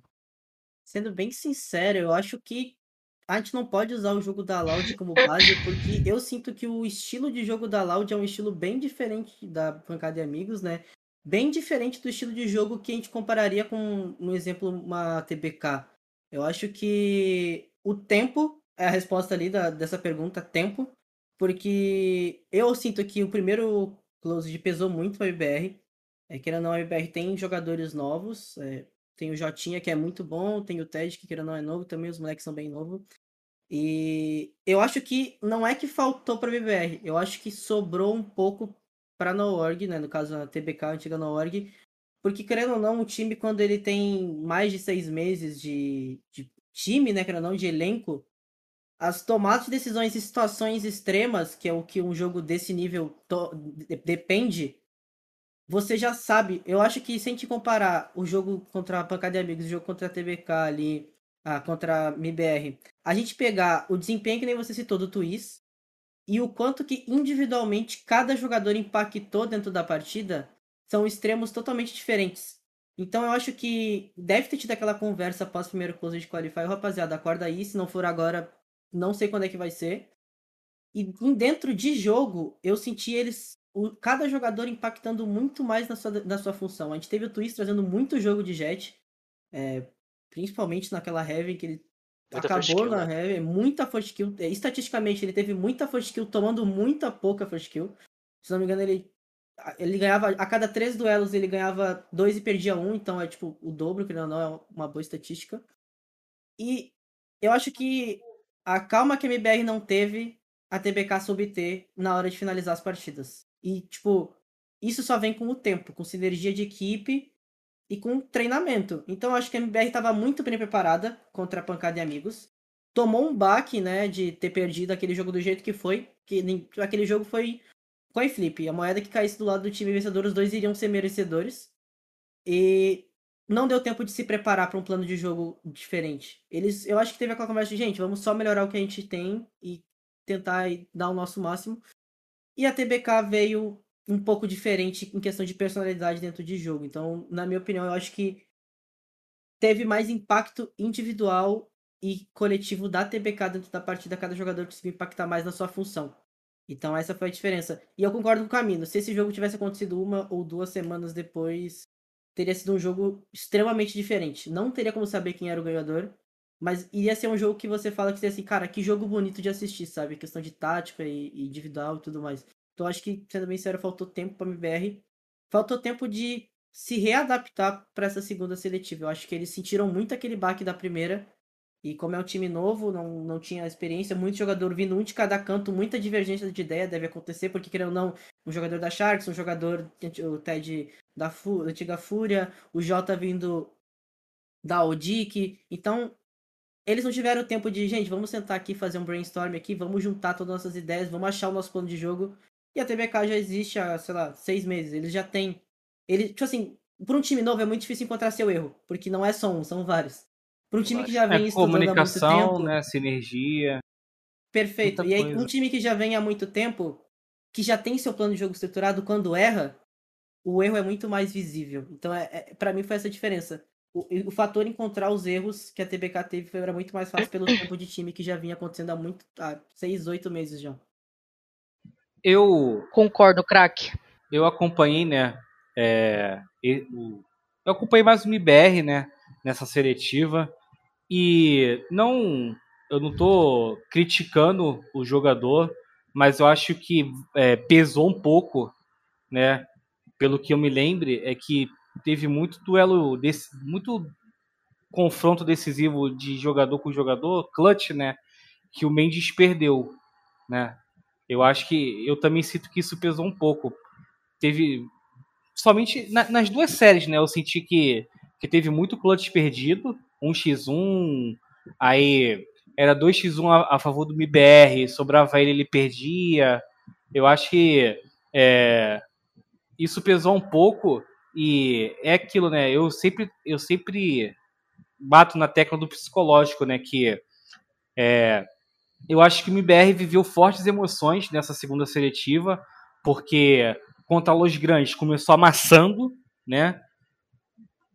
S3: sendo bem sincero, eu acho que a gente não pode usar o jogo da Loud como base, porque eu sinto que o estilo de jogo da Loud é um estilo bem diferente da Pancada de Amigos, né? Bem diferente do estilo de jogo que a gente compararia com, no exemplo, uma TBK. Eu acho que o tempo é a resposta ali da, dessa pergunta, tempo, porque eu sinto que o primeiro close pesou muito para IBR. É, querendo ou não, a IBR tem jogadores novos, é, tem o Jotinha, que é muito bom, tem o Ted, que querendo não é novo também, os moleques são bem novos. E eu acho que não é que faltou para BBR, eu acho que sobrou um pouco para NoOrg, né? No caso a TBK, a antiga NoOrg. Porque, querendo ou não, o time, quando ele tem mais de seis meses de, de time, né? Querendo ou não, de elenco, as tomadas de decisões em situações extremas, que é o que um jogo desse nível depende, você já sabe. Eu acho que se a gente comparar o jogo contra a Pancada de Amigos, o jogo contra a TBK ali, ah, contra a MBR, a gente pegar o desempenho que nem você citou do Twist e o quanto que individualmente cada jogador impactou dentro da partida, são extremos totalmente diferentes. Então eu acho que deve ter tido aquela conversa após o primeiro close de Qualify. Rapaziada, acorda aí, se não for agora, não sei quando é que vai ser. E dentro de jogo, eu senti eles o, cada jogador impactando muito mais na sua, na sua função. A gente teve o Twist trazendo muito jogo de jet, é, principalmente naquela Heaven que ele muita acabou na né? Heaven, muita first kill. É, estatisticamente, ele teve muita first kill, tomando muita pouca first kill. Se não me engano, ele, ele ganhava, a cada três duelos, ele ganhava dois e perdia um, então é tipo o dobro, que não, não é uma boa estatística. E eu acho que a calma que a MBR não teve, a TBK soube ter na hora de finalizar as partidas. E, tipo, isso só vem com o tempo, com sinergia de equipe e com treinamento. Então, acho que a MBR estava muito bem preparada contra a pancada de amigos. Tomou um baque, né, de ter perdido aquele jogo do jeito que foi. Que aquele jogo foi coin flip. A moeda que caísse do lado do time vencedor, os dois iriam ser merecedores. E não deu tempo de se preparar para um plano de jogo diferente. Eles, eu acho que teve aquela conversa de, gente, vamos só melhorar o que a gente tem e tentar dar o nosso máximo. E a TBK veio um pouco diferente em questão de personalidade dentro de jogo. Então, na minha opinião, eu acho que teve mais impacto individual e coletivo da TBK dentro da partida, cada jogador conseguiu impactar mais na sua função. Então essa foi a diferença. E eu concordo com o Camino. Se esse jogo tivesse acontecido uma ou duas semanas depois, teria sido um jogo extremamente diferente. Não teria como saber quem era o ganhador, mas iria ser um jogo que você fala que seria assim, cara, que jogo bonito de assistir, sabe? Questão de tática e, individual e tudo mais. Então acho que, sendo bem sério, faltou tempo para MBR. Faltou tempo de se readaptar para essa segunda seletiva. Eu acho que eles sentiram muito aquele baque da primeira. E como é um time novo, não, não tinha experiência, muito jogador vindo um de cada canto, muita divergência de ideia deve acontecer, porque querendo ou não, um jogador da Sharks, um jogador, o Ted da, da antiga Fúria, o Jota vindo da Odic. Então, eles não tiveram tempo de, gente, vamos sentar aqui, fazer um brainstorm aqui, vamos juntar todas as nossas ideias, vamos achar o nosso plano de jogo. E a TBK já existe há, sei lá, seis meses. Eles já têm. Ele, tipo assim, por um time novo é muito difícil encontrar seu erro, porque não é só um, são vários. Para um time que já vem
S1: É,
S3: estudando há muito tempo.
S1: né? Sinergia.
S3: Perfeito. E aí,
S1: coisa.
S3: um time que já vem há muito tempo, que já tem seu plano de jogo estruturado, quando erra, o erro é muito mais visível. Então, é, é, para mim, foi essa diferença. O, o fator encontrar os erros que a TBK teve foi, era muito mais fácil pelo [coughs] tempo de time que já vinha acontecendo há muito há seis, oito meses já.
S1: Eu,
S4: Concordo, craque.
S1: eu acompanhei, né? é, e- o- eu acompanhei mais o MBR, né? Nessa seletiva. E não. Eu não tô criticando o jogador, mas eu acho que é, pesou um pouco, né? Pelo que eu me lembre, é que teve muito duelo, desse, muito confronto decisivo de jogador com jogador, clutch, né? Que o Mendes perdeu, né? Eu acho que eu também sinto que isso pesou um pouco. Teve somente na- nas duas séries, né? Eu senti que, que teve muito clutch perdido, 1x1, aí era 2x1 a, a favor do MBR, sobrava ele, ele perdia. Eu acho que é, isso pesou um pouco e é aquilo, né? Eu sempre, eu sempre bato na tecla do psicológico, né? Que é, eu acho que o MBR viveu fortes emoções nessa segunda seletiva, porque contra a Los Grandes começou amassando, né?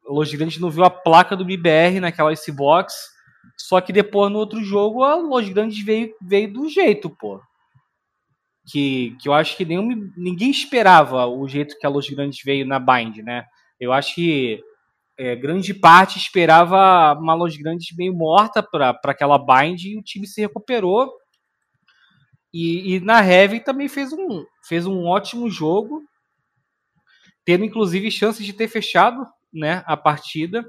S1: A Los Grandes não viu a placa do MBR naquela Icebox, só que depois no outro jogo a Los Grandes veio, veio do jeito, pô. Que, que eu acho que nenhum, ninguém esperava o jeito que a Los Grandes veio na Bind, né? Eu acho que é, grande parte esperava uma Los Grandes meio morta para aquela bind e o time se recuperou. E, e na Heavy também fez um, fez um ótimo jogo, tendo inclusive chances de ter fechado né, a partida.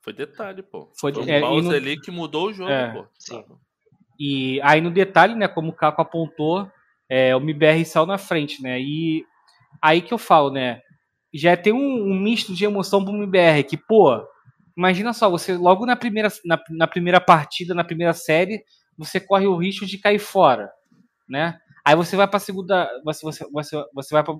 S5: Foi detalhe, pô.
S1: Foi-
S5: Foi, um
S1: é,
S5: pause
S1: no-
S5: ali que mudou o jogo,
S1: É.
S5: pô.
S2: Sim.
S1: E aí no detalhe, né, como o Caco apontou, é, o MBR saiu na frente, né? E aí que eu falo, né? Já tem um, um misto de emoção pro MBR, que, pô, imagina só, você logo na primeira, na, na primeira partida, na primeira série, você corre o risco de cair fora, né? Aí você vai para segunda, você, você, você, você vai para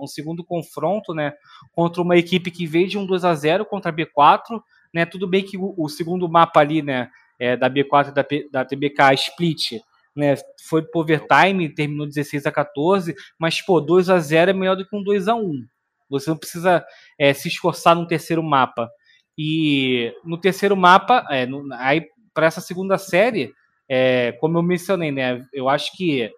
S1: um segundo confronto, né, contra uma equipe que veio de um 2 a 0 contra a B4, né? Tudo bem que o, o segundo mapa ali, né, é, da B4 e da, da TBK Split, né, foi pro overtime, terminou 16 a 14, mas pô, 2 a 0 é melhor do que um 2 a 1. Você não precisa é, se esforçar no terceiro mapa. E no terceiro mapa, é, no- aí para essa segunda série, é, como eu mencionei, né, eu acho que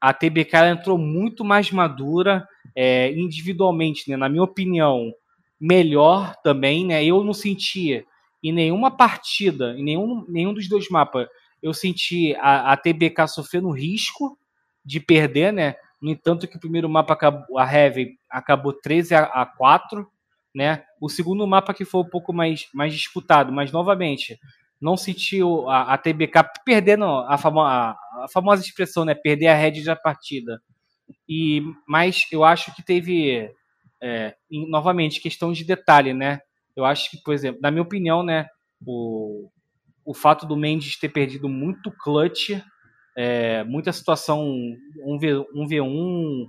S1: a TBK entrou muito mais madura é, individualmente, né, na minha opinião, melhor também, né? Eu não senti em nenhuma partida, em nenhum, nenhum dos dois mapas, eu senti a, a TBK sofrendo risco de perder, né? No entanto, que o primeiro mapa, acabou, a Heavy, acabou 13 a, a 4, né? O segundo mapa que foi um pouco mais, mais disputado, mas novamente, não sentiu a, a TBK perdendo a, famo, a, a famosa expressão, né? Perder a head da partida. E, mas eu acho que teve, é, em- novamente, questão de detalhe, né? Eu acho que, por exemplo, na minha opinião, né? O, o fato do Mendes ter perdido muito clutch, é, muita situação 1v, 1v1,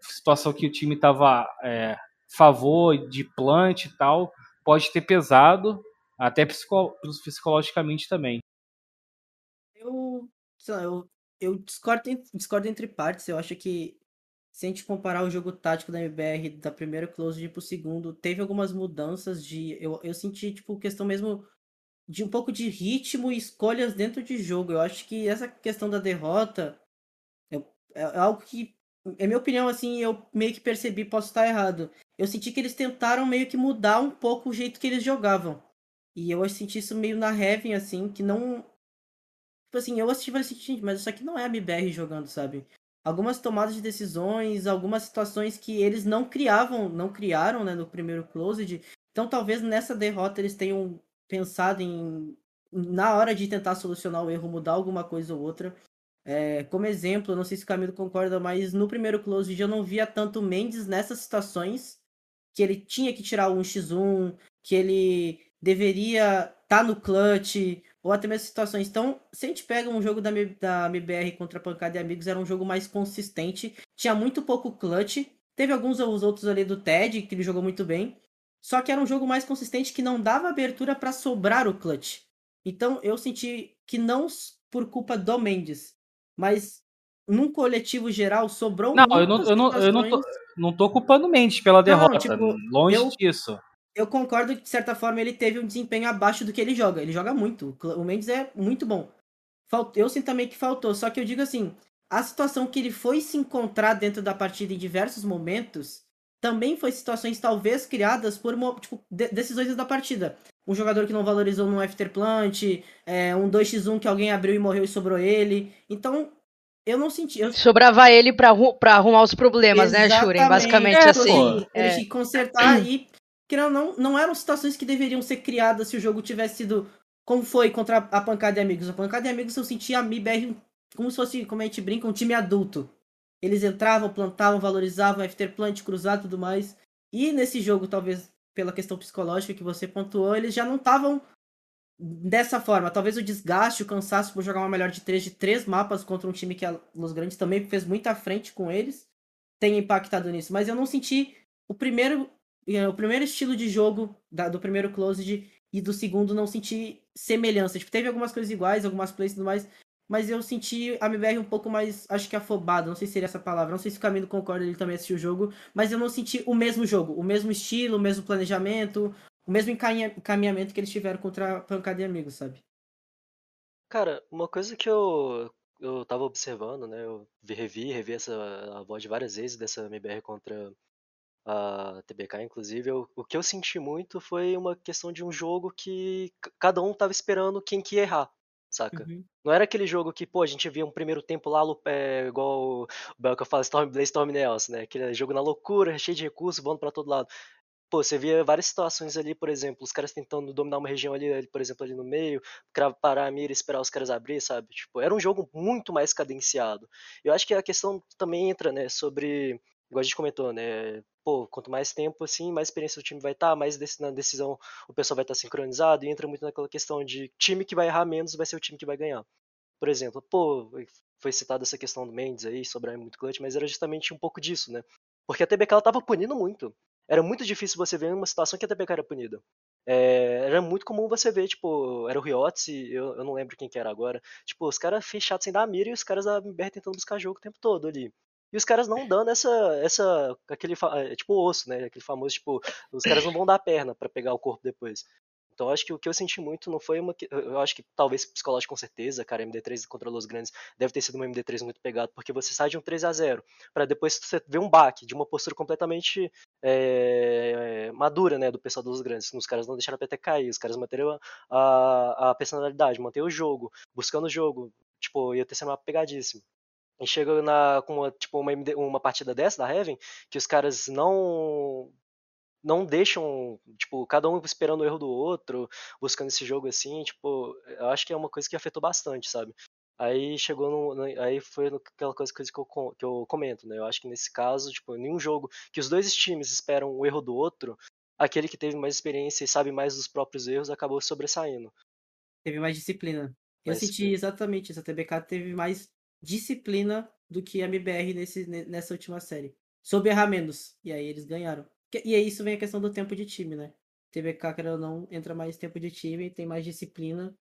S1: situação que o time estava é, favor de plant e tal, pode ter pesado, até psico- psicologicamente também.
S3: Eu, lá, eu, eu discordo, discordo entre partes. Eu acho que se a gente comparar o jogo tático da MBR da primeira close pro segundo, teve algumas mudanças de. Eu, eu senti, tipo, questão mesmo de um pouco de ritmo e escolhas dentro de jogo. Eu acho que essa questão da derrota é, é algo que, é minha opinião, assim, eu meio que percebi, posso estar errado. Eu senti que eles tentaram meio que mudar um pouco o jeito que eles jogavam. E eu senti isso meio na Heaven, assim, que não. Tipo assim, eu assisti e falei assim, mas isso aqui não é a MBR jogando, sabe? algumas tomadas de decisões, algumas situações que eles não criavam, não criaram, né, no primeiro closed. Então, talvez nessa derrota eles tenham pensado em na hora de tentar solucionar o erro, mudar alguma coisa ou outra. É, como exemplo, não sei se o Camilo concorda, mas no primeiro closed eu não via tanto Mendes nessas situações que ele tinha que tirar o 1x1, que ele deveria estar tá no clutch, ou até mesmo situações. Então, se a gente pega um jogo da, da MBR contra a Pancada e Amigos, era um jogo mais consistente, tinha muito pouco clutch, teve alguns os outros ali do Ted, que ele jogou muito bem, só que era um jogo mais consistente que não dava abertura para sobrar o clutch. Então, eu senti que não por culpa do Mendes, mas num coletivo geral sobrou
S1: Não, eu não, eu não, eu não, tô, não tô culpando o Mendes pela derrota, não, tipo, longe eu, disso
S3: eu concordo que, de certa forma, ele teve um desempenho abaixo do que ele joga. Ele joga muito. O Mendes é muito bom. Eu sinto também que faltou. Só que eu digo assim: a situação que ele foi se encontrar dentro da partida em diversos momentos também foi situações talvez criadas por tipo, decisões da partida. Um jogador que não valorizou num afterplant, é, um 2x1 que alguém abriu e morreu e sobrou ele. Então, eu não senti. Eu...
S4: Sobrava ele pra, pra arrumar os problemas, Exatamente. né, Shuren? Basicamente é, assim.
S3: Ele é. que consertar e que não, não eram situações que deveriam ser criadas se o jogo tivesse sido como foi contra a Pancada e Amigos. A Pancada e Amigos eu sentia a MIBR como se fosse, como a gente brinca, um time adulto. Eles entravam, plantavam, valorizavam, afterplant, cruzado e tudo mais. E nesse jogo, talvez pela questão psicológica que você pontuou, eles já não estavam dessa forma. Talvez o desgaste, o cansaço por jogar uma melhor de três, de três mapas contra um time que a Los Grandes também fez muita frente com eles, tem impactado nisso. Mas eu não senti o primeiro é, o primeiro estilo de jogo da, do primeiro Closed e do segundo não senti semelhança. Tipo, teve algumas coisas iguais, algumas plays e tudo mais, mas eu senti a MBR um pouco mais, acho que afobado, não sei se seria essa palavra, não sei se o Camilo concorda, ele também assistiu o jogo, mas eu não senti o mesmo jogo, o mesmo estilo, o mesmo planejamento, o mesmo encaminhamento que eles tiveram contra a Pancada e Amigos, sabe?
S2: Cara, uma coisa que eu, eu tava observando, né, eu revi, revi essa a voz várias vezes dessa MBR contra a TBK, inclusive, eu, o que eu senti muito foi uma questão de um jogo que cada um tava esperando quem que ia errar, saca? Uhum. Não era aquele jogo que, pô, a gente via um primeiro tempo lá, é, igual o Belka fala, Storm Blaze, Storm Nails, né? Aquele jogo na loucura, cheio de recursos, voando para todo lado. Pô, você via várias situações ali, por exemplo, os caras tentando dominar uma região ali, por exemplo, ali no meio, parar a mira e esperar os caras abrir, sabe? Tipo, era um jogo muito mais cadenciado. Eu acho que a questão também entra, né, sobre igual a gente comentou, né? Pô, quanto mais tempo, assim, mais experiência o time vai estar, tá, mais na decisão o pessoal vai estar tá sincronizado e entra muito naquela questão de time que vai errar menos vai ser o time que vai ganhar. Por exemplo, pô, foi citada essa questão do Mendes aí, sobrar muito clutch, mas era justamente um pouco disso, né? Porque a TBK ela tava punindo muito. Era muito difícil você ver uma situação que a TBK era punida. É, era muito comum você ver, tipo, era o Riotz, eu, eu não lembro quem que era agora, tipo, os caras fechados sem dar mira e os caras da MBR tentando buscar jogo o tempo todo ali. E os caras não dando essa, essa aquele, é, tipo, osso, né? Aquele famoso, tipo, os caras não vão dar a perna para pegar o corpo depois. Então acho que o que eu senti muito não foi uma. Eu acho que talvez psicológico com certeza, cara, MD3 contra Los Grandes deve ter sido uma MD3 muito pegado, porque você sai de um 3 a 0 para depois você ver um baque de uma postura completamente é, madura, né, do pessoal dos Grandes. Os caras não deixaram a PT cair, os caras manteram a, a personalidade, manter o jogo, buscando o jogo. Tipo, ia ter sido uma pegadíssima. E chega na, com uma, tipo, uma, uma partida dessa da Heaven, que os caras não não deixam, tipo, cada um esperando o erro do outro, buscando esse jogo assim, tipo, eu acho que é uma coisa que afetou bastante, sabe? Aí chegou no, aí foi aquela coisa, coisa que, eu, que eu comento, né? Eu acho que nesse caso, tipo, nenhum jogo que os dois times esperam o erro do outro, aquele que teve mais experiência e sabe mais dos próprios erros acabou sobressaindo.
S3: Teve mais disciplina. Eu senti exatamente isso. A TBK teve mais disciplina do que a MBR nesse, nessa última série. Soube errar menos. E aí eles ganharam. E aí isso vem a questão do tempo de time, né? TBK, querendo ou não, entra mais tempo de time, tem mais disciplina.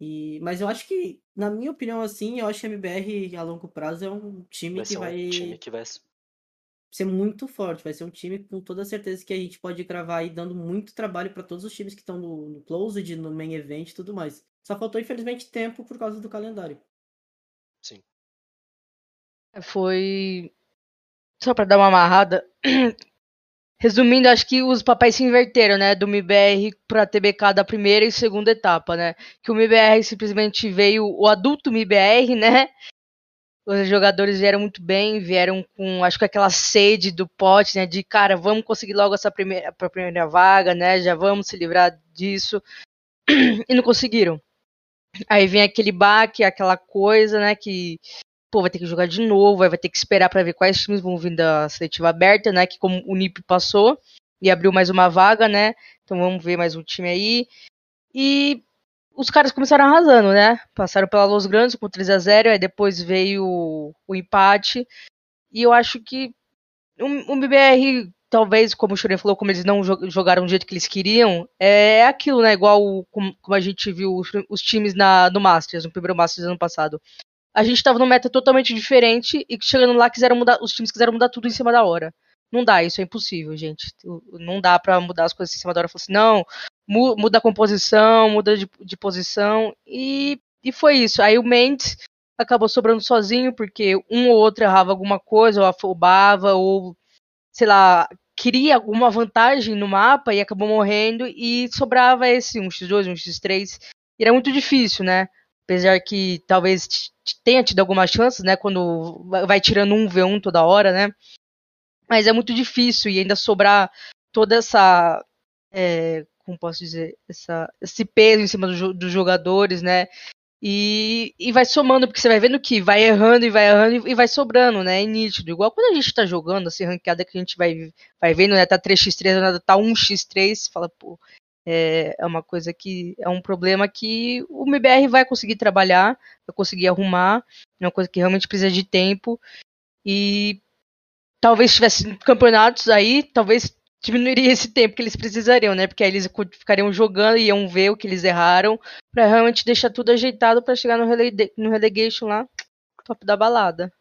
S3: E... Mas eu acho que, na minha opinião, assim, eu acho que a MBR a longo prazo é um time vai que vai. Um
S2: time que vai
S3: ser muito forte. Vai ser um time com toda certeza que a gente pode gravar aí dando muito trabalho para todos os times que estão no, no Closed, no Main Event e tudo mais. Só faltou, infelizmente, tempo por causa do calendário.
S4: Foi. Só para dar uma amarrada. [clears throat] Resumindo, acho que os papéis se inverteram, né? Do MBR para TBK da primeira e segunda etapa, né? Que o MBR simplesmente veio, o adulto MBR, né? Os jogadores vieram muito bem, vieram com, acho que aquela sede do pote, né? De cara, vamos conseguir logo essa primeira, primeira vaga, né? Já vamos se livrar disso. [clears throat] E não conseguiram. Aí vem aquele baque, aquela coisa, né? Que pô, vai ter que jogar de novo, vai ter que esperar para ver quais times vão vir da seletiva aberta, né? Que como o NIP passou e abriu mais uma vaga, né? Então vamos ver mais um time aí. E os caras começaram arrasando, né? Passaram pela Los Grandes com 3 a 0 aí depois veio o, o empate. E eu acho que o, BBR, talvez, como o Shuren falou, como eles não jogaram do jeito que eles queriam, é aquilo, né? Igual como, como a gente viu os, os, times na, no Masters, no primeiro Masters ano passado a gente estava numa meta totalmente diferente e chegando lá quiseram mudar, os times quiseram mudar tudo em cima da hora. Não dá, isso é impossível, gente. Não dá para mudar as coisas em cima da hora. Falar assim, não, muda a composição, muda de, de posição e, e foi isso. Aí o Mendes acabou sobrando sozinho porque um ou outro errava alguma coisa, ou afobava, ou sei lá, queria alguma vantagem no mapa e acabou morrendo e sobrava esse 1x2, 1x3. E era muito difícil, né? Apesar que talvez tenha tido algumas chances, né? Quando vai tirando um V1 toda hora, né? Mas é muito difícil e ainda sobrar toda essa. É, como posso dizer? Essa, esse peso em cima do, dos jogadores, né? E, e vai somando, porque você vai vendo que vai errando e vai errando e vai sobrando, né? É nítido. Igual quando a gente tá jogando, assim, ranqueada que a gente vai, vai vendo, né? Tá 3x3, tá 1x3, fala, pô, é, é uma coisa que é um problema que o MBR vai conseguir trabalhar, vai conseguir arrumar, é uma coisa que realmente precisa de tempo. E talvez tivesse campeonatos aí, talvez diminuiria [laughs] esse tempo que eles precisariam, né? Porque aí eles ficariam jogando e iam ver o que eles erraram, para realmente deixar tudo ajeitado para chegar no, rele no relegation lá, top da balada.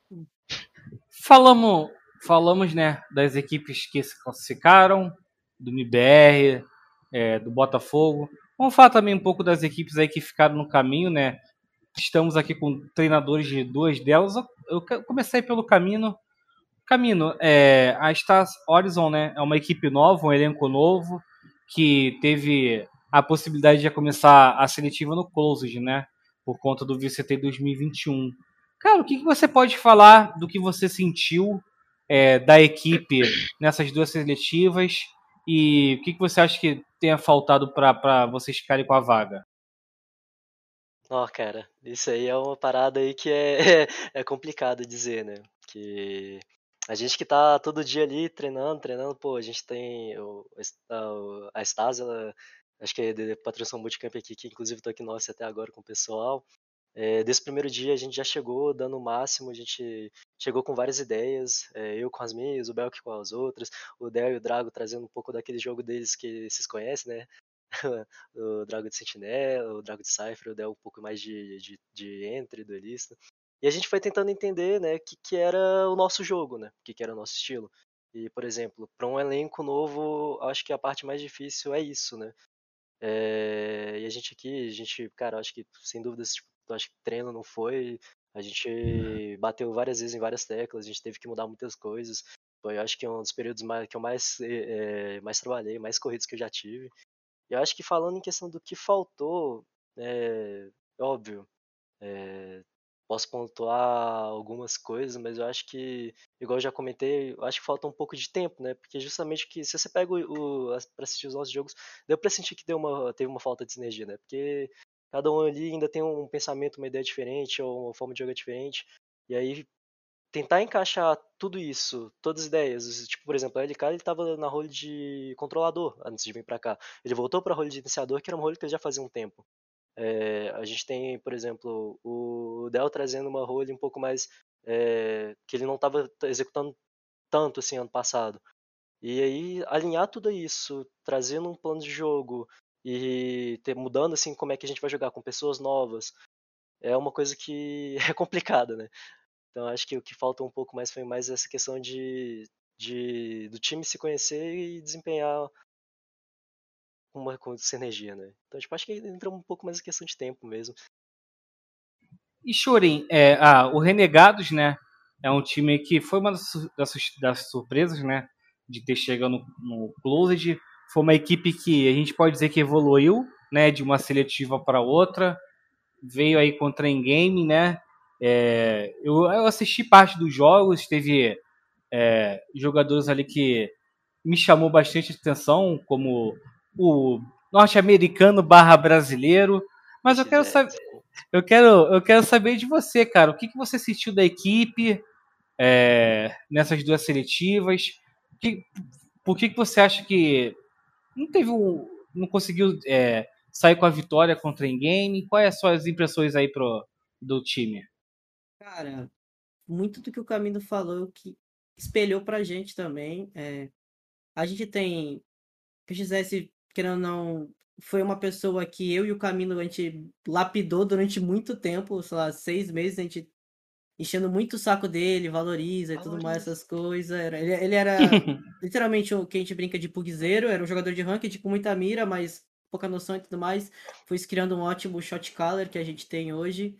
S1: Falamos, falamos, né, das equipes que se classificaram, do MBR, é, do Botafogo. Vamos falar também um pouco das equipes aí que ficaram no caminho, né? Estamos aqui com treinadores de duas delas. Eu comecei pelo Camino. Camino, é, a Stars Horizon né, é uma equipe nova, um elenco novo, que teve a possibilidade de começar a seletiva no Closed, né? Por conta do VCT 2021. Cara, o que, que você pode falar do que você sentiu é, da equipe nessas duas seletivas? E o que, que você acha que tenha faltado para vocês ficarem com a vaga?
S2: Ó, oh, cara, isso aí é uma parada aí que é, [laughs] é complicado dizer, né? Que a gente que tá todo dia ali treinando, treinando, pô, a gente tem o, a, a acho que é de patrocínio Bootcamp aqui, que inclusive tô aqui nossa até agora com o pessoal. É, desse primeiro dia a gente já chegou dando o máximo, a gente chegou com várias ideias, é, eu com as minhas, o Belk com as outras, o Del e o Drago trazendo um pouco daquele jogo deles que vocês conhecem, né? [laughs] o Drago de Sentinela, o Drago de Cypher, o Del um pouco mais de, de, de entry, duelista. E a gente foi tentando entender, né, o que, que era o nosso jogo, né, o que, que era o nosso estilo. E, por exemplo, para um elenco novo, acho que a parte mais difícil é isso, né? É, e a gente aqui, a gente, cara, acho que sem dúvidas, tipo, acho que treino não foi. A gente bateu várias vezes em várias teclas, a gente teve que mudar muitas coisas. Foi, acho que um dos períodos mais, que eu mais, é, mais trabalhei, mais corridos que eu já tive. E eu acho que falando em questão do que faltou, é óbvio, é, posso pontuar algumas coisas, mas eu acho que, igual eu já comentei, eu acho que falta um pouco de tempo, né? Porque justamente que se você pega o, o para assistir os nossos jogos, deu para sentir que deu uma, teve uma falta de sinergia, né? Porque cada um ali ainda tem um pensamento, uma ideia diferente, ou uma forma de jogar diferente. E aí tentar encaixar tudo isso, todas as ideias, tipo, por exemplo, a LK ele estava na role de controlador antes de vir para cá. Ele voltou para role de iniciador, que era uma role que ele já fazia um tempo. É, a gente tem, por exemplo, o Del trazendo uma role um pouco mais é, que ele não estava executando tanto assim ano passado. E aí alinhar tudo isso, trazendo um plano de jogo, e ter, mudando assim como é que a gente vai jogar com pessoas novas é uma coisa que [laughs] é complicada, né? Então acho que o que falta um pouco mais foi mais essa questão de, de do time se conhecer e desempenhar uma com sinergia, né? Então, tipo, acho que entra um pouco mais em questão de tempo mesmo.
S1: E Shorin, é, ah, o Renegados, né? É um time que foi uma das, das, das surpresas, né? De ter chegado no, no Closed. Foi uma equipe que a gente pode dizer que evoluiu, né? De uma seletiva para outra. Veio aí contra a Game, né? É, eu, eu, assisti parte dos jogos, teve é, jogadores ali que me chamou bastante atenção, como o norte-americano barra brasileiro. Mas eu quero saber. Eu quero, eu quero saber de você, cara. O que, que você assistiu da equipe é, nessas duas seletivas? Que, por que, que você acha que não teve um, não conseguiu é, sair com a vitória contra game? Quais as suas impressões aí pro, do time?
S3: Cara, muito do que o Camino falou que espelhou pra gente também. É, a gente tem. Que quisesse, querendo ou não, foi uma pessoa que eu e o Camino a gente lapidou durante muito tempo, sei lá, seis meses, a gente enchendo muito o saco dele, valoriza e tudo mais, essas coisas. Ele, ele era [laughs] literalmente o que a gente brinca de pugzeiro, era um jogador de ranked com muita mira, mas pouca noção e tudo mais. Foi criando um ótimo shot caller que a gente tem hoje.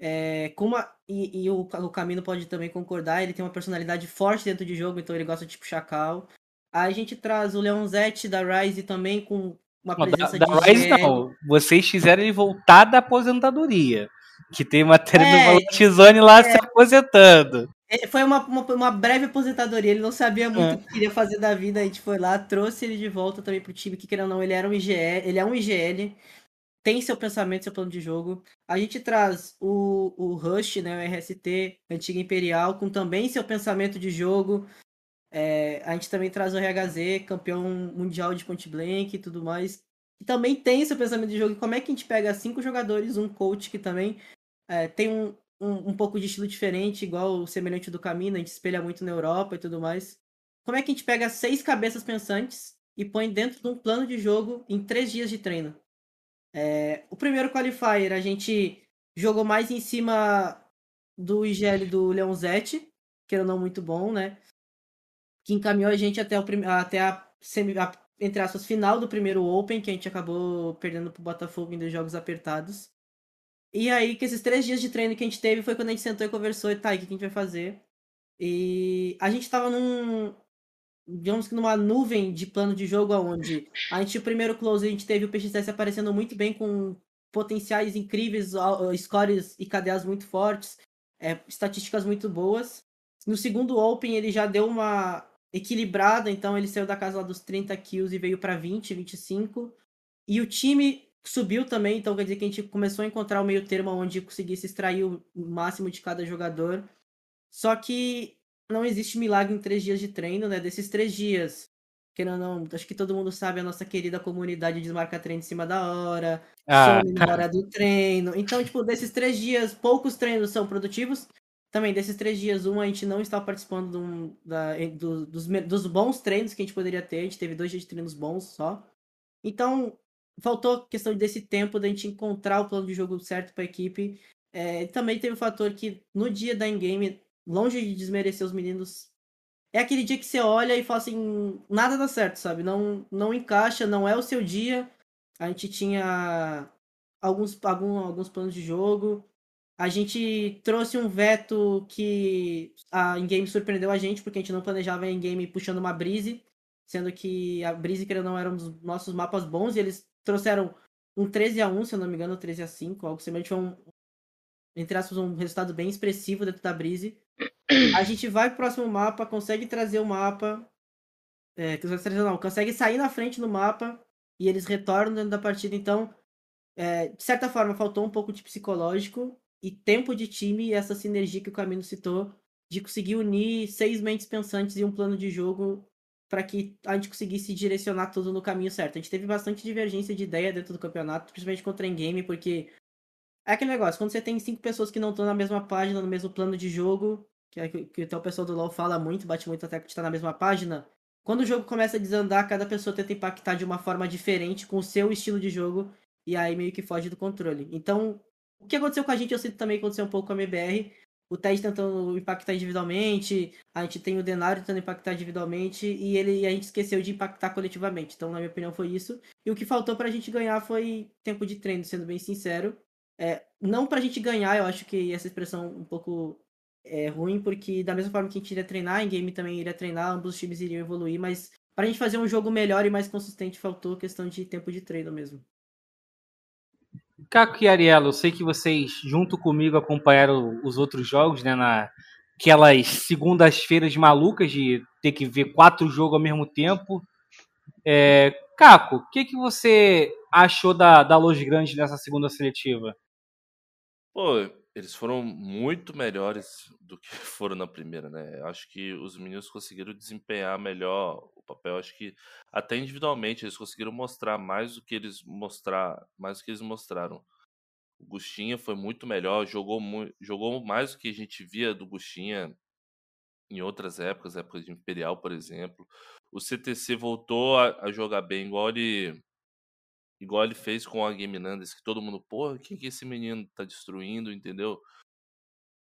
S3: É, como a, e, e o, o Camino pode também concordar, ele tem uma personalidade forte dentro de jogo, então ele gosta de tipo chacal. Aí a gente traz o Leonzete da Rise também com uma presença
S1: da, da
S3: de
S1: Rise, não. Vocês fizeram ele voltar da aposentadoria. Que tem matéria é, do Valtizone lá é, se aposentando.
S3: É, foi uma, uma, uma, breve aposentadoria, ele não sabia muito é. o que queria fazer da vida, a gente foi lá, trouxe ele de volta também pro time, que querendo ou não, ele era um IGL, ele é um IGL, tem seu pensamento, seu plano de jogo. A gente traz o, o Rush, né, o RST, antiga Imperial, com também seu pensamento de jogo, é, a gente também traz o RHZ, campeão mundial de point blank e tudo mais. Também tem esse pensamento de jogo. Como é que a gente pega cinco jogadores, um coach que também é, tem um, um, um, pouco de estilo diferente, igual o semelhante do Camino, a gente espelha muito na Europa e tudo mais. Como é que a gente pega seis cabeças pensantes e põe dentro de um plano de jogo em três dias de treino? É, o primeiro qualifier a gente jogou mais em cima do IGL do Leonzetti, que era não muito bom, né? que encaminhou a gente até, o prim... até a, semi... a, entre aspas, final do primeiro Open, que a gente acabou perdendo pro Botafogo em dois jogos apertados. E aí, que esses três dias de treino que a gente teve foi quando a gente sentou e conversou e tá, o que a gente vai fazer? E a gente tava num, digamos que numa nuvem de plano de jogo onde a gente o primeiro close a gente teve o PXS aparecendo muito bem com potenciais incríveis, scores e KDAs muito fortes, é, estatísticas muito boas. No segundo Open ele já deu uma equilibrada, então ele saiu da casa lá dos 30 kills e veio para 20, 25. E o time subiu também, então quer dizer que a gente começou a encontrar o meio termo onde conseguisse extrair o máximo de cada jogador. Só que não existe milagre em três dias de treino, né? Desses três dias, querendo ou não, acho que todo mundo sabe a nossa querida comunidade desmarca treino em cima da hora, ah. some na hora do treino. Então, tipo, desses três dias, poucos treinos são produtivos também, desses três dias, um, a gente não está participando do, da, do, dos, dos bons treinos que a gente poderia ter. A gente teve dois dias de treinos bons só. Então, faltou questão desse tempo da gente encontrar o plano de jogo certo para a equipe. É, também teve o fator que no dia da in-game, longe de desmerecer os meninos, é aquele dia que você olha e fala assim: nada dá certo, sabe? Não, não encaixa, não é o seu dia. A gente tinha alguns, algum, alguns planos de jogo. A gente trouxe um veto que a in-game surpreendeu a gente, porque a gente não planejava a in-game puxando uma Breeze, sendo que a Breeze, querendo não, era um dos nossos mapas bons, e eles trouxeram um 13 a 1 se eu não me engano, 13 a 5 algo semelhante, foi um, entre aspas, um resultado bem expressivo dentro da Breeze. A gente vai pro próximo mapa, consegue trazer o mapa, é, não, consegue sair na frente no mapa, e eles retornam dentro da partida, então, é, de certa forma, faltou um pouco de psicológico, e tempo de time e essa sinergia que o Camino citou de conseguir unir seis mentes pensantes e um plano de jogo para que a gente conseguisse direcionar tudo no caminho certo. A gente teve bastante divergência de ideia dentro do campeonato, principalmente contra a game, porque é aquele negócio, quando você tem cinco pessoas que não estão na mesma página, no mesmo plano de jogo, que, é, que até o pessoal do LoL fala muito, bate muito até que está na mesma página, quando o jogo começa a desandar, cada pessoa tenta impactar de uma forma diferente com o seu estilo de jogo, e aí meio que foge do controle. Então, o que aconteceu com a gente, eu sinto também aconteceu um pouco com a MBR. o Ted tentando impactar individualmente, a gente tem o Denário tentando impactar individualmente e ele a gente esqueceu de impactar coletivamente. Então, na minha opinião, foi isso. E o que faltou pra gente ganhar foi tempo de treino, sendo bem sincero. É, não pra gente ganhar, eu acho que essa expressão um pouco é ruim, porque da mesma forma que a gente iria treinar, em game também iria treinar, ambos os times iriam evoluir, mas pra gente fazer um jogo melhor e mais consistente, faltou questão de tempo de treino mesmo.
S1: Caco e Ariela, eu sei que vocês, junto comigo, acompanharam os outros jogos, né? Naquelas segundas-feiras malucas de ter que ver quatro jogos ao mesmo tempo. É, Caco, o que, que você achou da, da Los Grandes nessa segunda seletiva?
S5: Pô, eles foram muito melhores do que [laughs] foram na primeira, né? Acho que os meninos conseguiram desempenhar melhor o papel. Acho que até individualmente eles conseguiram mostrar mais do que eles mostrar, mais do que eles mostraram. O Gustinha foi muito melhor, jogou muito, jogou mais do que a gente via do Gustinha em outras épocas, épocas de Imperial, por exemplo. O CTC voltou a, a jogar bem, igual ele igual ele fez com a Game Nandes, que todo mundo, porra, quem que esse menino tá destruindo, entendeu?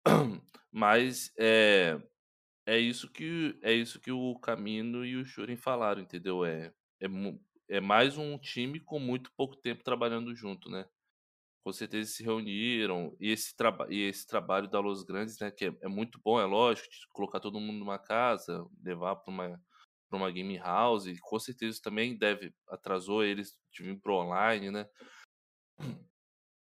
S5: [clears throat] Mas é é isso que é isso que o Camino e o Shuren falaram, entendeu? É, é, é mais um time com muito pouco tempo trabalhando junto, né? Com certeza se reuniram e esse, traba e esse trabalho da Los Grandes, né? Que é, é muito bom, é lógico, colocar todo mundo numa casa, levar para uma para uma game house, e com certeza também deve atrasou eles de vir pro online, né?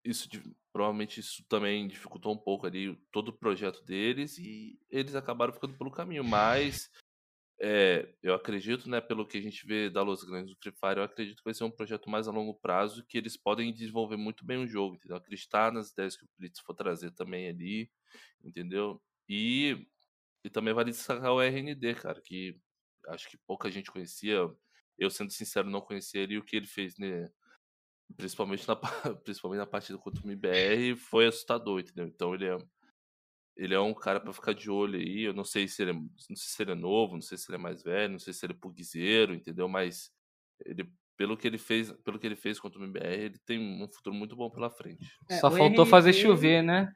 S5: Isso provavelmente isso também dificultou um pouco ali todo o projeto deles e eles acabaram ficando pelo caminho, mas é, eu acredito, né, pelo que a gente vê da Los Grandes do Free Fire, eu acredito que vai ser um projeto mais a longo prazo que eles podem desenvolver muito bem o jogo, entendeu? Acreditar nas ideias que o Blitz for trazer também ali, entendeu? E, e também vale destacar o RND, cara, que acho que pouca gente conhecia. Eu, sendo sincero, não conhecia ele e o que ele fez, né? Principalmente na, [laughs] principalmente na partida contra o MBR, foi assustador, entendeu? Então ele é, ele é um cara para ficar de olho aí. Eu não sei se ele é, não sei se ele é novo, não sei se ele é mais velho, não sei se ele é pugzeiro, entendeu? Mas ele, pelo que ele fez, pelo que ele fez contra o MBR, ele tem um futuro muito bom pela frente.
S1: É, Só faltou RND, fazer chover, né?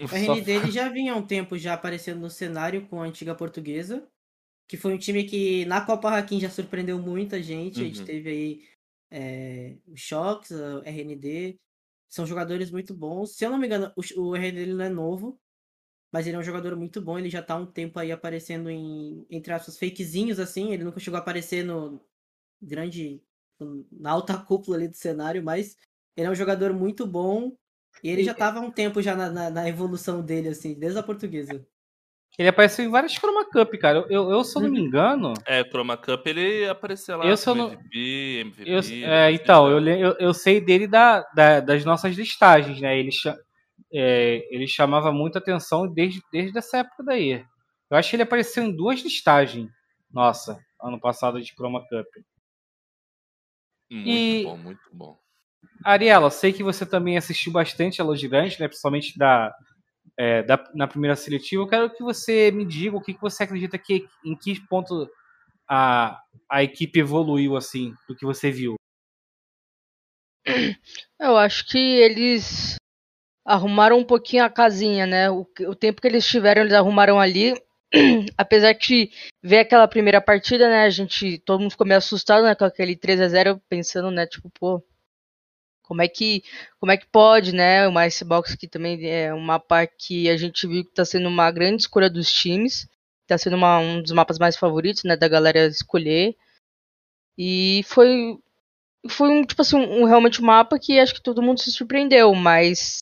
S3: O RND ele já vinha há um tempo já aparecendo no cenário com a antiga portuguesa que foi um time que na Copa Hakim já surpreendeu muita gente. Uhum. A gente uhum. teve aí é, o Shox, o RND. São jogadores muito bons. Se eu não me engano, o, o RND ele não é novo, mas ele é um jogador muito bom. Ele já tá há um tempo aí aparecendo em, entre aspas, fakezinhos assim. Ele nunca chegou a aparecer no grande, na alta cúpula ali do cenário, mas ele é um jogador muito bom. E ele já tava há um tempo já na, na, na evolução dele, assim, desde a portuguesa.
S1: Ele apareceu em várias Chroma Cup, cara. Eu, eu, se eu não me uhum. engano.
S5: É, Chroma Cup ele apareceu lá.
S1: Eu, se eu não... MVP, MVP. Eu, é, então, eu, eu, eu sei dele da, da, das nossas listagens, né? Ele, é, ele chamava muita atenção desde, desde essa época daí. Eu acho que ele apareceu em duas listagens. Nossa, ano passado de Chroma Cup.
S5: Muito e... bom, muito bom.
S1: Ariela, sei que você também assistiu bastante a Los Gigantes, né? Principalmente da, é, da, na primeira seletiva, eu quero que você me diga o que, que você acredita que em que ponto a, a equipe evoluiu assim do que você viu. [clears throat]
S4: Eu acho que eles arrumaram um pouquinho a casinha, né? O, o tempo que eles tiveram, eles arrumaram ali. [clears throat] Apesar que ver aquela primeira partida, né? A gente, todo mundo ficou meio assustado, né? Com aquele 3 a 0 pensando, né? Tipo, pô, como é que, como é que pode, né? O Icebox que também é um mapa que a gente viu que está sendo uma grande escolha dos times, está sendo uma, um dos mapas mais favoritos, né, da galera escolher. E foi foi um tipo assim, um, realmente um mapa que acho que todo mundo se surpreendeu, mas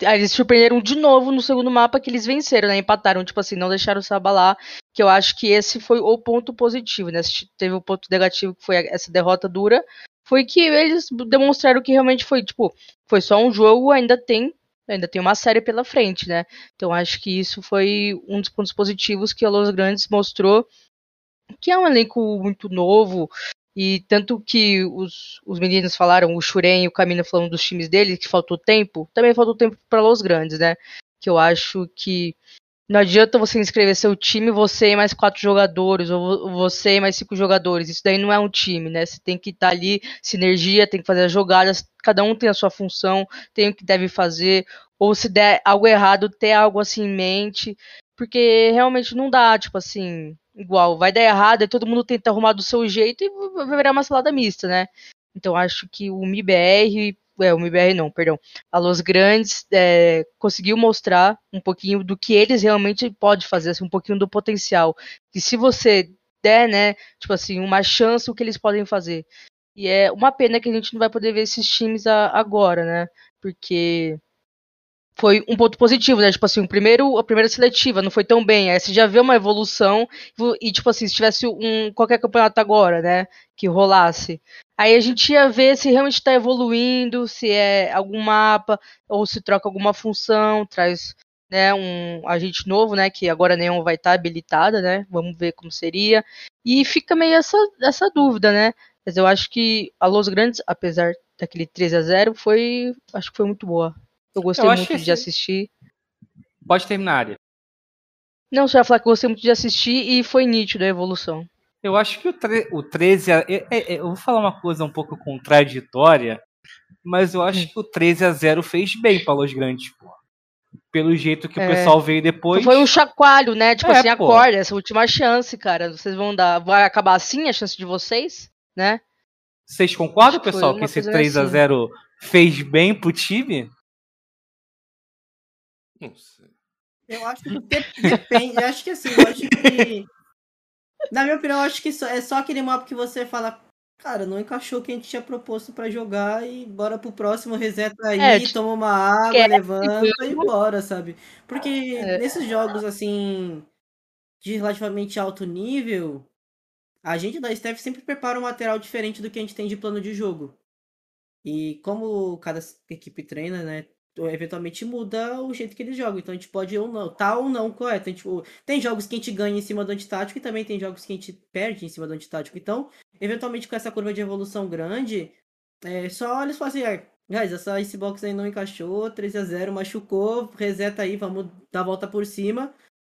S4: eles surpreenderam de novo no segundo mapa que eles venceram, né? Empataram, tipo assim, não deixaram se abalar. Que eu acho que esse foi o ponto positivo, né? Teve o ponto negativo que foi essa derrota dura, foi que eles demonstraram que realmente foi, tipo, foi só um jogo, ainda tem, ainda tem uma série pela frente, né? Então acho que isso foi um dos pontos positivos que a Los Grandes mostrou, que é um elenco muito novo, e tanto que os, os meninos falaram, o Shuren e o Camino falando dos times deles, que faltou tempo, também faltou tempo para Los Grandes, né? Que eu acho que Não adianta você inscrever seu time, você e mais quatro jogadores, ou você e mais cinco jogadores. Isso daí não é um time, né? Você tem que estar tá ali, sinergia, tem que fazer as jogadas, cada um tem a sua função, tem o que deve fazer, ou se der algo errado, ter algo assim em mente. Porque realmente não dá, tipo assim, igual, vai dar errado e todo mundo tenta arrumar do seu jeito e vai virar uma salada mista, né? Então acho que o MIBR é, o MBR não, perdão, a Los Grandes é, conseguiu mostrar um pouquinho do que eles realmente podem fazer, assim, um pouquinho do potencial. E se você der, né, tipo assim, uma chance o que eles podem fazer. E é uma pena que a gente não vai poder ver esses times a, agora, né? Porque foi um ponto positivo, né? Tipo assim, o primeiro, a primeira seletiva não foi tão bem. Aí você já vê uma evolução e, tipo assim, se tivesse um qualquer campeonato agora, né? Que rolasse. Aí a gente ia ver se realmente está evoluindo, se é algum mapa, ou se troca alguma função, traz né, um agente novo, né? Que agora nenhum vai estar tá habilitada, né? Vamos ver como seria. E fica meio essa, essa dúvida, né? Mas eu acho que a Los Grandes, apesar daquele 3 a 0 foi. Acho que foi muito boa. Eu gostei eu muito de assistir.
S1: Pode terminar, área.
S4: Não, só ia falar que eu gostei muito de assistir e foi nítido a evolução.
S1: Eu acho que o, tre o 13. A, é, é, eu vou falar uma coisa um pouco contraditória, mas eu acho hum. que o 13 a 0 fez bem para Los Grandes, pô. Pelo jeito que é. o pessoal veio depois.
S4: Foi um chacoalho, né? Tipo é, assim, pô. acorda, essa última chance, cara. Vocês vão dar. Vai acabar assim a chance de vocês, né?
S1: Vocês concordam, pessoal, que esse 3 a 0 assim. fez bem pro time?
S3: Não sei. Eu acho que depende. Eu acho que assim, eu acho que. Na minha opinião, eu acho que é só aquele mapa que você fala, cara, não encaixou o que a gente tinha proposto para jogar e bora pro próximo, reseta aí, é, toma uma água, é, levanta e bora, sabe? Porque é. nesses jogos assim de relativamente alto nível, a gente da Steph sempre prepara um material diferente do que a gente tem de plano de jogo. E como cada equipe treina, né, eventualmente muda o jeito que eles jogam. Então a gente pode ou não, tá ou não correto. Gente, tipo, tem jogos que a gente ganha em cima do antitático e também tem jogos que a gente perde em cima do antitático. Então, eventualmente com essa curva de evolução grande, é, só eles falam assim, guys, essa Icebox aí não encaixou, 3 a 0 machucou, reseta aí, vamos dar a volta por cima.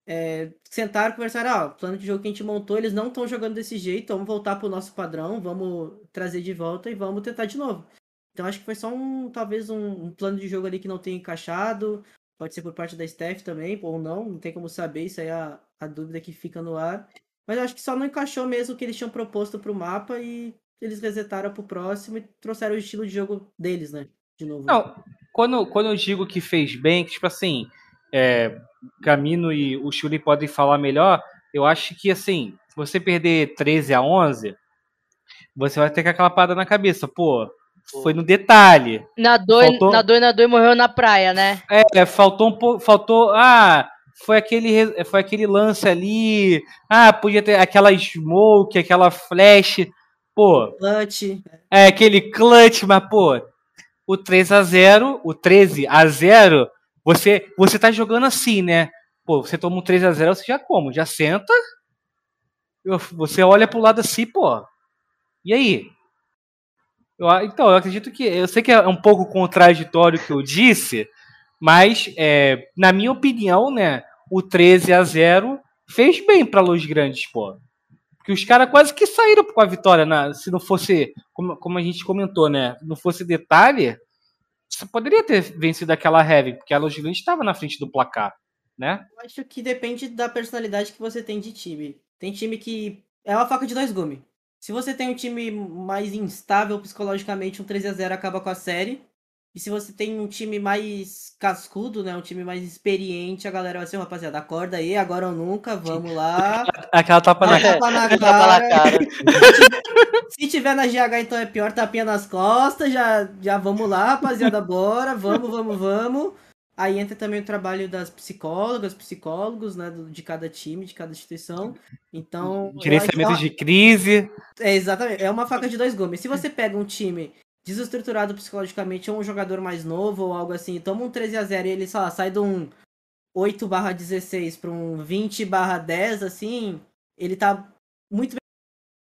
S3: É, sentaram, conversaram, ah, o plano de jogo que a gente montou, eles não estão jogando desse jeito, vamos voltar pro nosso padrão, vamos trazer de volta e vamos tentar de novo. Então acho que foi só um, talvez um, um, plano de jogo ali que não tenha encaixado. Pode ser por parte da staff também, ou não, não tem como saber, isso aí é a, a dúvida que fica no ar. Mas acho que só não encaixou mesmo o que eles tinham proposto pro mapa e eles resetaram pro próximo e trouxeram o estilo de jogo deles, né? De novo.
S1: Não, quando, quando eu digo que fez bem, que tipo assim, é, Camino e o Shuri podem falar melhor, eu acho que assim, você perder 13 a 11, você vai ter com aquela parada na cabeça, pô, foi no detalhe.
S4: Nadou, faltou... nadou, nadou e morreu na praia, né?
S1: É, faltou um pouco. Faltou. Ah, foi aquele, foi aquele lance ali. Ah, podia ter aquela smoke, aquela flash. Pô.
S3: Clutch.
S1: É, aquele clutch, mas, pô, o 3 a 0 o 13 a 0 você, você tá jogando assim, né? Pô, você toma um 3 a 0 você já como? Já senta. Você olha pro lado assim, pô. E aí? Eu, então, eu acredito que. Eu sei que é um pouco contraditório o que eu disse, mas, é, na minha opinião, né, o 13 a 0 fez bem para Los Grandes, pô. Porque os caras quase que saíram com a vitória. Na, se não fosse, como, como a gente comentou, né? Não fosse detalhe, você poderia ter vencido aquela heavy, porque a Los Grandes estava na frente do placar, né?
S3: Eu acho que depende da personalidade que você tem de time. Tem time que é uma faca de dois gumes. Se você tem um time mais instável psicologicamente, um 3 a 0 acaba com a série. E se você tem um time mais cascudo, né? Um time mais experiente, a galera vai ser, rapaziada, acorda aí, agora ou nunca, vamos lá. [laughs]
S1: Aquela tapa na,
S3: tapa na cara. cara. [laughs] se tiver na GH, então é pior, tapinha nas costas, já, já vamos lá, rapaziada, bora, vamos, vamos, vamos. Aí entra também o trabalho das psicólogas, psicólogos, né, de cada time, de cada instituição. Então.
S1: Gerenciamento de crise.
S3: É, exatamente. É uma faca de dois gumes. Se você pega um time desestruturado psicologicamente, ou um jogador mais novo, ou algo assim, toma um 13 a 0 e ele, sei lá, sai de um 8 barra 16 para um 20 barra 10, assim, ele tá muito bem.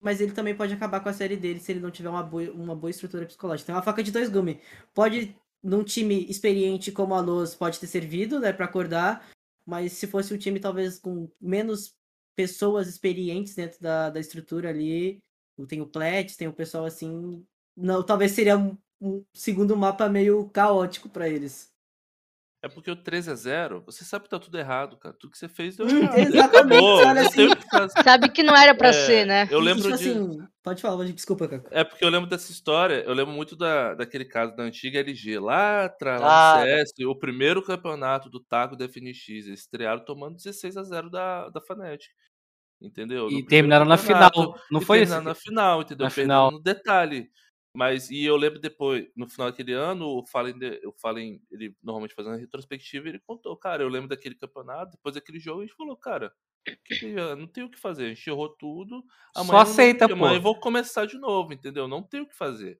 S3: Mas ele também pode acabar com a série dele se ele não tiver uma boa, uma boa estrutura psicológica. Então é uma faca de dois gumes. Pode num time experiente como a Luz pode ter servido, né, para acordar, mas se fosse um time talvez com menos pessoas experientes dentro da, da estrutura ali, tem o Plet, tem o pessoal assim, não, talvez seria um, um segundo mapa meio caótico para eles.
S5: É porque o 13 a 0 você sabe que tá tudo errado, cara. Tudo que você fez deu [laughs] errado.
S3: exatamente,
S5: Acabou,
S3: olha assim.
S5: que.
S4: Sabe que não era pra
S5: É,
S4: ser, né?
S5: Eu lembro
S3: tipo
S5: de.
S3: assim, pode falar, desculpa, Caco.
S5: É porque eu lembro dessa história, eu lembro muito da, daquele caso da antiga LG, lá atrás,
S2: Ah,
S5: lá no CS, o primeiro campeonato do Taco da FNX, eles estrearam tomando 16 a 0 da, da Fnatic. Entendeu? No
S1: E
S5: primeiro
S1: terminaram na final. Não
S5: e
S1: foi esse?
S5: terminaram na final, entendeu?
S1: Na
S5: Perdendo
S1: final.
S5: no detalhe. Mas, e eu lembro depois, no final daquele ano, o Fallen, de- o Fallen ele normalmente fazendo a retrospectiva, ele contou, cara, eu lembro daquele campeonato, depois daquele jogo, a gente falou, cara, que que- não tem o que fazer, a gente errou tudo,
S1: Só
S5: amanhã,
S1: aceita,
S5: não, amanhã eu
S1: pô.
S5: vou começar de novo, entendeu? Não tem o que fazer.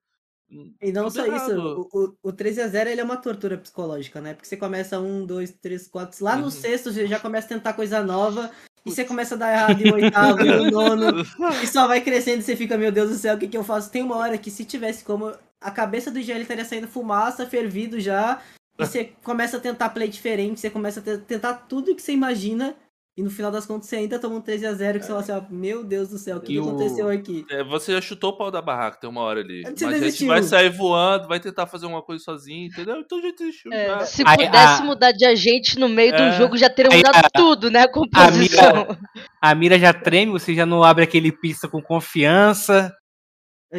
S3: E não
S5: tudo
S3: só isso,
S5: errado.
S3: o, o, o 13 a 0 ele é uma tortura psicológica, né? Porque você começa um, dois, três, quatro. Lá no
S5: Uhum.
S3: sexto você já começa a tentar coisa nova. E você começa a dar errado em oitavo, no [laughs] nono. E só vai crescendo e você fica, meu Deus do céu, o que, que eu faço? Tem uma hora que se tivesse como. A cabeça do IGL estaria saindo fumaça, fervido já. E [laughs] você começa a tentar play diferente, você começa a te- tentar tudo que você imagina. E no final das contas você ainda toma um 13 a 0 que você fala assim, ó, meu Deus do céu, o que, aconteceu aqui?
S5: É, você já chutou o pau da barraca, tem uma hora ali.
S3: Você
S5: Mas a gente vai sair voando, vai tentar fazer uma coisa sozinho, entendeu? Então a gente desistiu
S4: É, se
S1: Aí,
S4: pudesse
S1: a-
S4: mudar de agente no meio do
S5: É.
S4: jogo, já teriam
S1: Aí,
S4: mudado
S1: a-
S4: tudo, né? A composição. [laughs]
S1: A mira já treme, você já não abre aquele pista com confiança.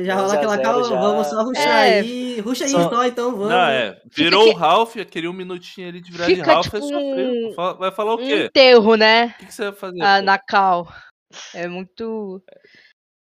S3: Já
S2: 11
S3: rola
S2: a
S3: aquela
S2: 0
S3: calma,
S2: já.
S3: vamos só ruxar
S4: É.
S3: aí. Ruxa aí
S1: Só-
S3: só, então, vamos.
S5: Não, é. Virou
S4: que-
S5: o Ralph, queria um minutinho ali de virar de
S4: Fica,
S5: Ralph,
S4: tipo,
S5: é sofrer.
S4: um-
S5: Vai falar o
S4: Um
S5: quê?
S4: enterro, né?
S5: O que, que você vai fazer?
S4: Ah,
S5: pô?
S4: na cal. É muito.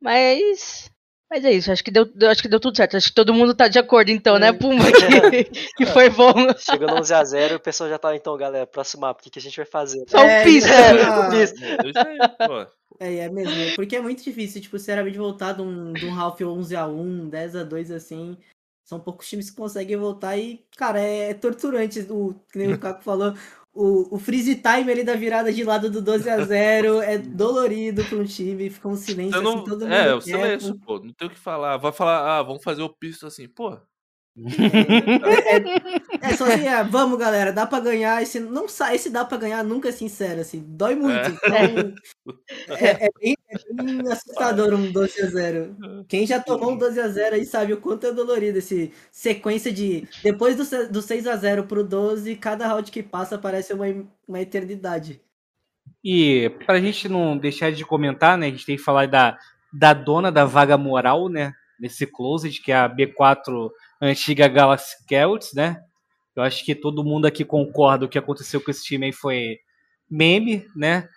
S4: Mas. Mas é isso, acho que deu, deu- acho que deu tudo certo. Acho que todo mundo tá de acordo, então, né,
S3: É.
S4: Pumba? Que, que [laughs] foi bom.
S2: Chegou no 11x0 e o pessoal já tá, então, galera, próximo mapa, o que, que a gente vai fazer?
S4: Só um
S3: é,
S2: o.
S5: Eu já ia, pô.
S3: É, é mesmo, é porque é muito difícil, tipo, sinceramente, voltar de um, de um Ralph 11x1, 10x2, assim, são poucos times que conseguem voltar e, cara, é, torturante, o, que nem o Caco falou, o, o freeze time ali da virada de lado do 12x0 [laughs] é dolorido pra um time, fica um silêncio,
S5: não...
S3: assim, todo mundo
S5: É, o silêncio, pô. Não tem o que falar. Vai falar, ah, vamos fazer o pisto assim. Pô,
S3: É, é só assim, é, vamos galera, dá pra ganhar, esse, não sai, esse dá pra ganhar nunca é sincero, assim, dói muito,
S5: É.
S3: então, é, é bem, é bem assustador um 12x0. Quem já tomou um 12x0 aí sabe o quanto é dolorido esse sequência de. Depois do, do 6x0 pro 12, cada round que passa parece uma, uma eternidade.
S1: E pra gente não deixar de comentar, né? A gente tem que falar da, da dona da vaga moral, né? Nesse closet, que é a B4 antiga Galaxy Celtics, né? Eu acho que todo mundo aqui concorda o que aconteceu com esse time aí foi meme, né?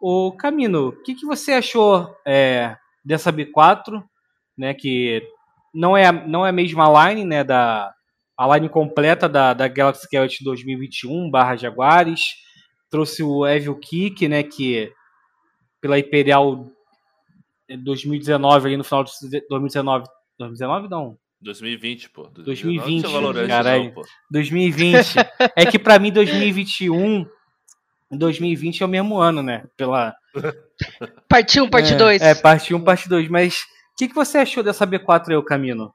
S1: O Camino, o que, que você achou é, dessa B4, né? Que não é, não é a mesma line, né? Da, a line completa da, da Galaxy Celtics 2021 barra Jaguares trouxe o Evil Kick, né, que pela Imperial em 2019, ali no final de 2019, 2019 não,
S5: 2020, pô.
S1: 2020,
S5: Não tinha Valorant,
S1: caralho.
S5: não, pô.
S1: 2020. é que pra mim 2021 e 2020 é o mesmo ano, né, pela
S4: Parte 1, parte
S1: é,
S4: 2.
S1: É, parte 1, parte 2, mas o que, que você achou dessa B4 aí, o Camino?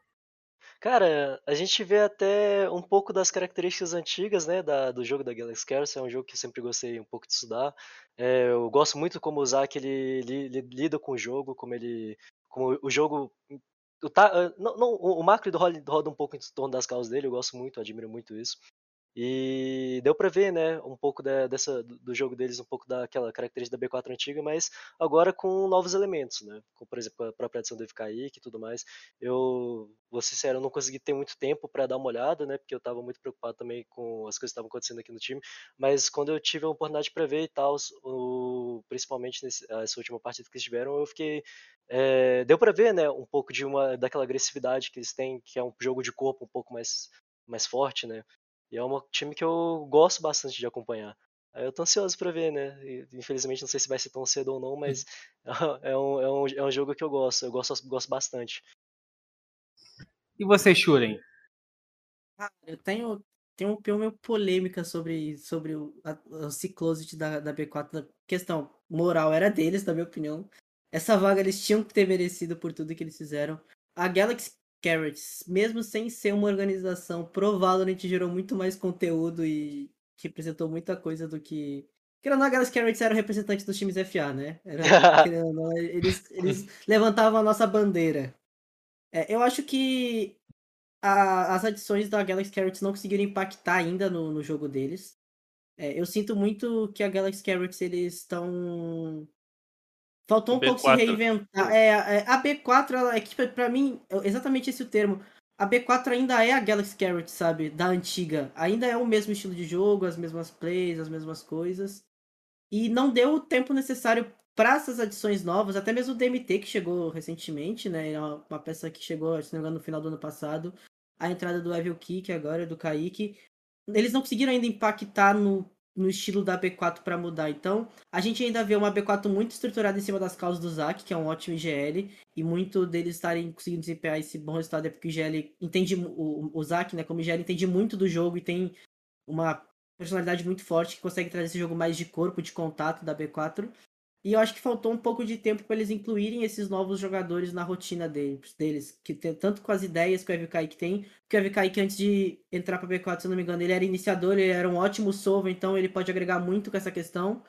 S2: Cara, a gente vê até um pouco das características antigas, né, da, do jogo da Galaxy Chaos, é um jogo que eu sempre gostei um pouco de estudar. É, eu gosto muito como o Zack ele, li- li- lida com o jogo, como ele, como o jogo, o, ta- ah, não, não, o roda um pouco em torno das causas dele, eu gosto muito, admiro muito isso. E deu pra ver, né, um pouco da- dessa, do jogo deles, um pouco daquela característica da B4 antiga, mas agora com novos elementos, né, com, por exemplo, a própria adição do FKI e tudo mais. Eu, vou ser sincero, eu não consegui ter muito tempo para dar uma olhada, né, porque eu estava muito preocupado também com as coisas que estavam acontecendo aqui no time, mas quando eu tive a oportunidade para ver e tal, o- principalmente nesse- essa última partida que eles tiveram, eu fiquei é, deu para ver, né, um pouco de uma daquela agressividade que eles têm, que é um jogo de corpo um pouco mais mais forte, né? E é um time que eu gosto bastante de acompanhar. Aí Eu tô ansioso pra ver, né? Infelizmente não sei se vai ser tão cedo ou não, mas [laughs] é um, é um, é um jogo que eu gosto, eu gosto, gosto bastante.
S1: E você, Shuren?
S3: Eu tenho, tenho uma opinião meio polêmica sobre, sobre o, a, o Ciclosit da, da B4. Da questão moral era deles, na minha opinião. Essa vaga eles tinham que ter merecido por tudo que eles fizeram. A Galaxy Carrots, mesmo sem ser uma organização, pro Valorant gerou muito mais conteúdo e representou muita coisa do que Querendo ou não, a Galaxy Carrots eram representantes dos times FA, né? Era, [laughs] não, eles, eles levantavam a nossa bandeira. É, eu acho que a, as adições da Galaxy Carrots não conseguiram impactar ainda no, no jogo deles. É, eu sinto muito que a Galaxy Carrots eles estão Faltou um B4. pouco se reinventar. É, é, a B4, ela, é que pra mim, é exatamente esse o termo. A B4 ainda é a Galaxy Carrot, sabe? Da antiga. Ainda é o mesmo estilo de jogo, as mesmas plays, as mesmas coisas. E não deu o tempo necessário para essas adições novas, até mesmo o DMT que chegou recentemente, né? Uma peça que chegou, se não me engano, no final do ano passado. A entrada do Evil Kick agora, do Kaique. Eles não conseguiram ainda impactar no no estilo da B4 para mudar. Então, a gente ainda vê uma B4 muito estruturada em cima das causas do Zac, que é um ótimo IGL, e muito deles estarem conseguindo desempenhar esse bom resultado é porque o IGL entende, o, o Zac, né, como IGL entende muito do jogo e tem uma personalidade muito forte que consegue trazer esse jogo mais de corpo, de contato da B4. E eu acho que faltou um pouco de tempo para eles incluírem esses novos jogadores na rotina deles, deles que tem, tanto com as ideias que o Evil tem, porque o Evil que antes de entrar para B4, se eu não me engano, ele era iniciador, ele era um ótimo solver, então ele pode agregar muito com essa questão.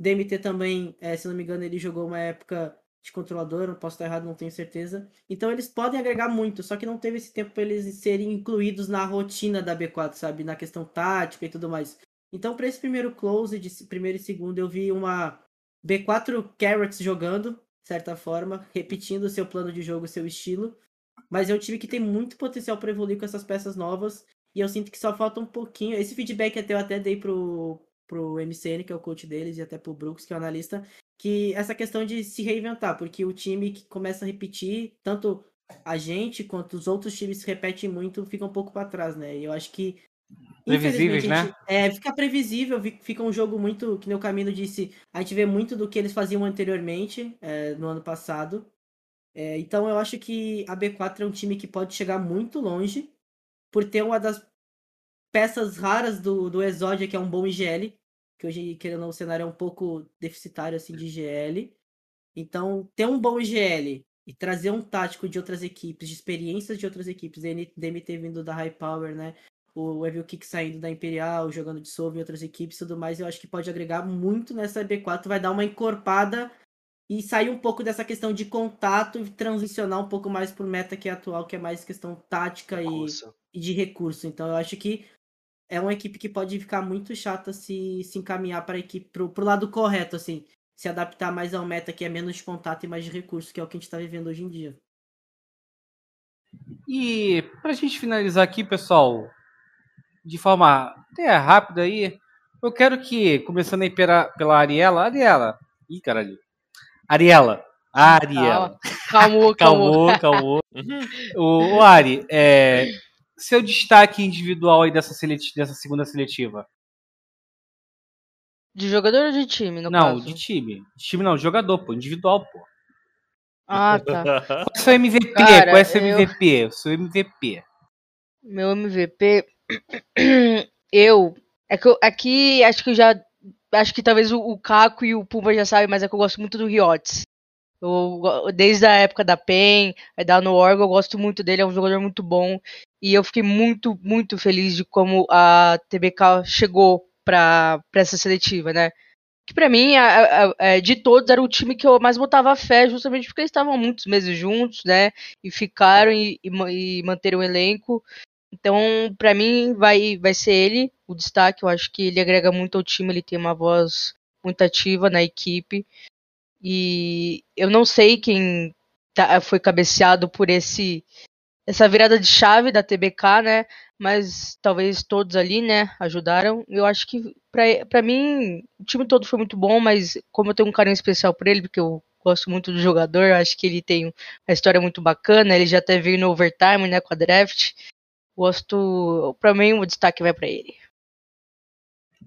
S3: DMT também, é, se eu não me engano, ele jogou uma época de controlador, não posso estar errado, não tenho certeza. Então eles podem agregar muito, só que não teve esse tempo para eles serem incluídos na rotina da B4, sabe, na questão tática e tudo mais. Então, para esse primeiro close de primeiro e segundo, eu vi uma B4 Carrots jogando, de certa forma, repetindo o seu plano de jogo, seu estilo. Mas é um time que tem muito potencial para evoluir com essas peças novas. E eu sinto que só falta um pouquinho. Esse feedback até eu até dei pro, pro MCN, que é o coach deles, e até pro Brooks, que é o analista, que essa questão de se reinventar, porque o time que começa a repetir, tanto a gente quanto os outros times que repetem muito, fica um pouco para trás, né? E eu acho que
S1: Previsíveis, né?
S3: É, fica previsível, fica um jogo muito, que nem o Camino disse, a gente vê muito do que eles faziam anteriormente, é, no ano passado. É, então eu acho que a B4 é um time que pode chegar muito longe, por ter uma das peças raras do, do Exodia, que é um bom IGL, que hoje, querendo ou não, o cenário é um pouco deficitário assim de IGL. Então, ter um bom IGL e trazer um tático de outras equipes, de experiências de outras equipes, DMT vindo da High Power, né? O Evil Kick saindo da Imperial, jogando de Solve em outras equipes e tudo mais, eu acho que pode agregar muito nessa B4, vai dar uma encorpada e sair um pouco dessa questão de contato e transicionar um pouco mais pro meta que é atual, que é mais questão tática e, e, de recurso. Então eu acho que é uma equipe que pode ficar muito chata se, se encaminhar para equipe pro, pro lado correto, assim, se adaptar mais ao meta que é menos de contato e mais de recurso, que é o que a gente está vivendo hoje em dia.
S1: E pra gente finalizar aqui, pessoal, de forma até rápida aí, eu quero que, começando aí pela, pela Ariela, Ariela, ih, caralho, Ariela, Ariela. [laughs]
S4: Calmou,
S1: calmou. calmou, o, o Ari, é, seu destaque individual aí dessa, seleti dessa segunda seletiva.
S4: De jogador ou de time, no
S1: Não,
S4: caso?
S1: de time. De time não, de jogador, pô, individual, pô.
S4: Ah, tá.
S1: Qual é o seu MVP? Cara, Qual é o seu eu... MVP? O seu MVP.
S4: Meu MVP [clears throat] eu. É que eu, aqui acho que eu já. Acho que talvez o, o Caco e o Pumba já sabem, mas é que eu gosto muito do Riotes. Eu, desde a época da PEN, da no Orgo, eu gosto muito dele, é um jogador muito bom. E eu fiquei muito, muito feliz de como a TBK chegou para essa seletiva, né? Que para mim, a, a, a, de todos, era o time que eu mais botava fé, justamente porque eles estavam muitos meses juntos, né? E ficaram e, e, e manteram o elenco. Então, para mim, vai, vai ser ele o destaque. Eu acho que ele agrega muito ao time, ele tem uma voz muito ativa na equipe. E eu não sei quem tá, foi cabeceado por esse essa virada de chave da TBK, né? Mas talvez todos ali, né, ajudaram. Eu acho que para mim o time todo foi muito bom, mas como eu tenho um carinho especial por ele, porque eu gosto muito do jogador, acho que ele tem uma história muito bacana. Ele já até veio no overtime, né, com a draft. Gosto. Pra mim, o destaque vai para ele.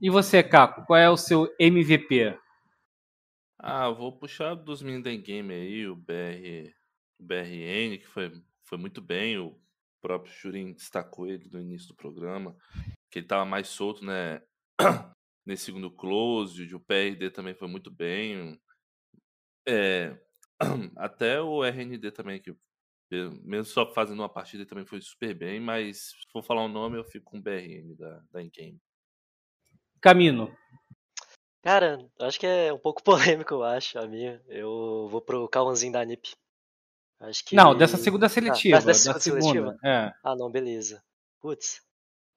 S1: E você, Caco, qual é o seu MVP?
S5: Ah, vou puxar dos meninos da game aí, o BR, o BRN, que foi, foi muito bem. O próprio Shurin destacou ele no início do programa, que ele tava mais solto, né? [clears throat] Nesse segundo close, o PRD também foi muito bem. É, [clears throat] até o RND também, que mesmo só fazendo uma partida também foi super bem, mas se for falar o um nome, eu fico com o BRN da, da Incame.
S1: Camino.
S2: Cara, acho que é um pouco [laughs] polêmico, eu acho, a minha. Eu vou pro Cauãzinho da NIP. Acho que.
S1: Não, dessa segunda seletiva.
S2: Ah, dessa
S1: da
S2: segunda
S1: segunda.
S2: seletiva?
S1: É.
S2: Ah, não, beleza. Putz.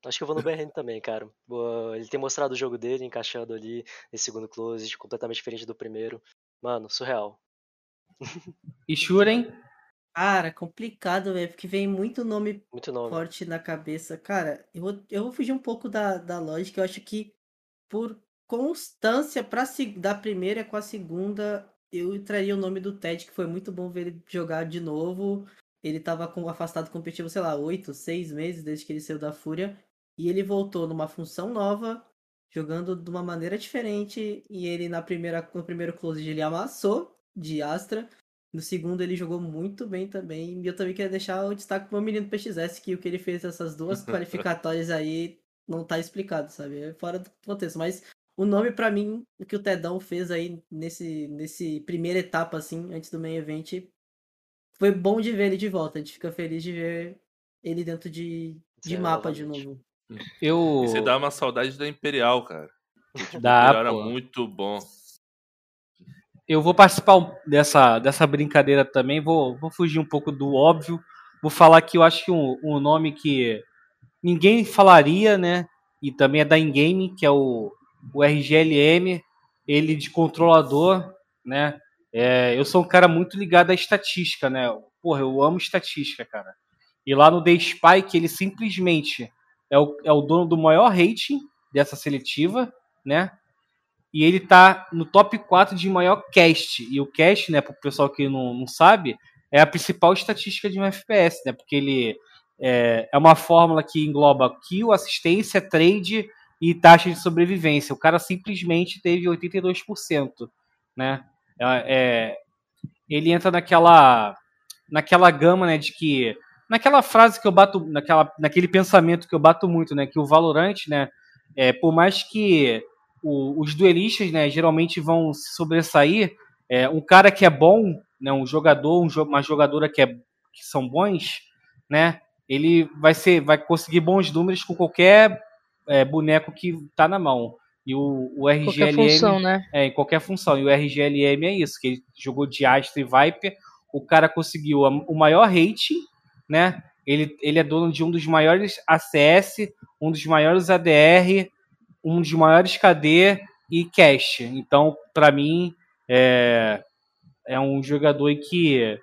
S2: Acho que eu vou no BRN também, cara. Ele tem mostrado o jogo dele, encaixando ali nesse segundo close, completamente diferente do primeiro. Mano, surreal.
S1: E Shuren?
S3: Cara, complicado, velho, porque vem muito nome
S2: Muito nome.
S3: forte na cabeça. Cara, eu vou, eu vou fugir um pouco da, da lógica. Eu acho que por constância pra, se- da primeira com a segunda, eu traria o nome do Ted, que foi muito bom ver ele jogar de novo. Ele tava com, afastado competitivo, sei lá, oito, seis meses desde que ele saiu da Fúria. E ele voltou numa função nova, jogando de uma maneira diferente. E ele na primeira, no primeiro close ele amassou de Astra. No segundo ele jogou muito bem também. E eu também queria deixar o destaque pro meu menino PXS, que o que ele fez nessas duas [laughs] qualificatórias aí não tá explicado, sabe? É fora do contexto. Mas o nome pra mim, o que o Tedão fez aí nesse, nesse primeira etapa, assim, antes do main event, foi bom de ver ele de volta. A gente fica feliz de ver ele dentro de, de
S2: Zero
S3: mapa de novo.
S1: Eu.
S5: E você dá uma saudade da Imperial, cara. [laughs] Da Imperial era
S1: pô.
S5: muito bom.
S1: Eu vou participar dessa, dessa brincadeira também. Vou, vou fugir um pouco do óbvio. Vou falar que eu acho que um, um nome que ninguém falaria, né? E também é da in-game, que é o, o RGLM, ele de controlador, né? É, eu sou um cara muito ligado à estatística, né? Porra, eu amo estatística, cara. E lá no The Spike, ele simplesmente é o, é o dono do maior rating dessa seletiva, né? E ele tá no top 4 de maior cast. E o cast, né, pro pessoal que não, não sabe, é a principal estatística de um FPS, né? Porque ele é, é uma fórmula que engloba kill, assistência, trade e taxa de sobrevivência. O cara simplesmente teve 82%, né? É, é, ele entra naquela naquela gama, né, de que naquela frase que eu bato, naquela, naquele pensamento que eu bato muito, né, que o Valorant, né, é, por mais que o- os duelistas, né, geralmente vão se sobressair, é, um cara que é bom, né, um jogador, um uma jogadora que, é, que são bons, né, ele vai ser, vai conseguir bons números com qualquer é, boneco que tá na mão. E o, o
S4: Qualquer
S1: RGLM
S4: função, né?
S1: é, em qualquer função. E o RGLM é isso, que ele jogou de Astra e Viper, o cara conseguiu a- o maior rating, né? Ele, ele é dono de um dos maiores ACS, um dos maiores ADR, um dos maiores KD e cash. Então, para mim, é, é um jogador que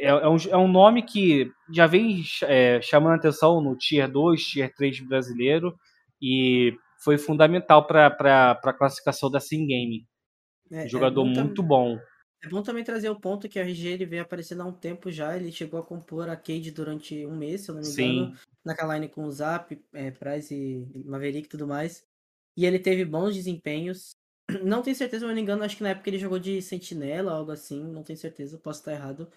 S1: é, é um, é um nome que já vem é, chamando atenção no Tier 2, Tier 3 brasileiro e foi fundamental para a classificação da Sim Game.
S3: É, é
S1: jogador
S3: bom tam-
S1: muito bom.
S3: É bom também trazer o ponto que a RG ele veio aparecendo há um tempo já. Ele chegou a compor a Cade durante um mês, se eu não me engano.
S1: Sim.
S3: Naquela line com o Zap, é, Price e Maverick e tudo mais. E ele teve bons desempenhos. [clears throat] Não tenho certeza, se eu não me engano, acho que na época ele jogou de sentinela, algo assim. Não tenho certeza, posso estar errado.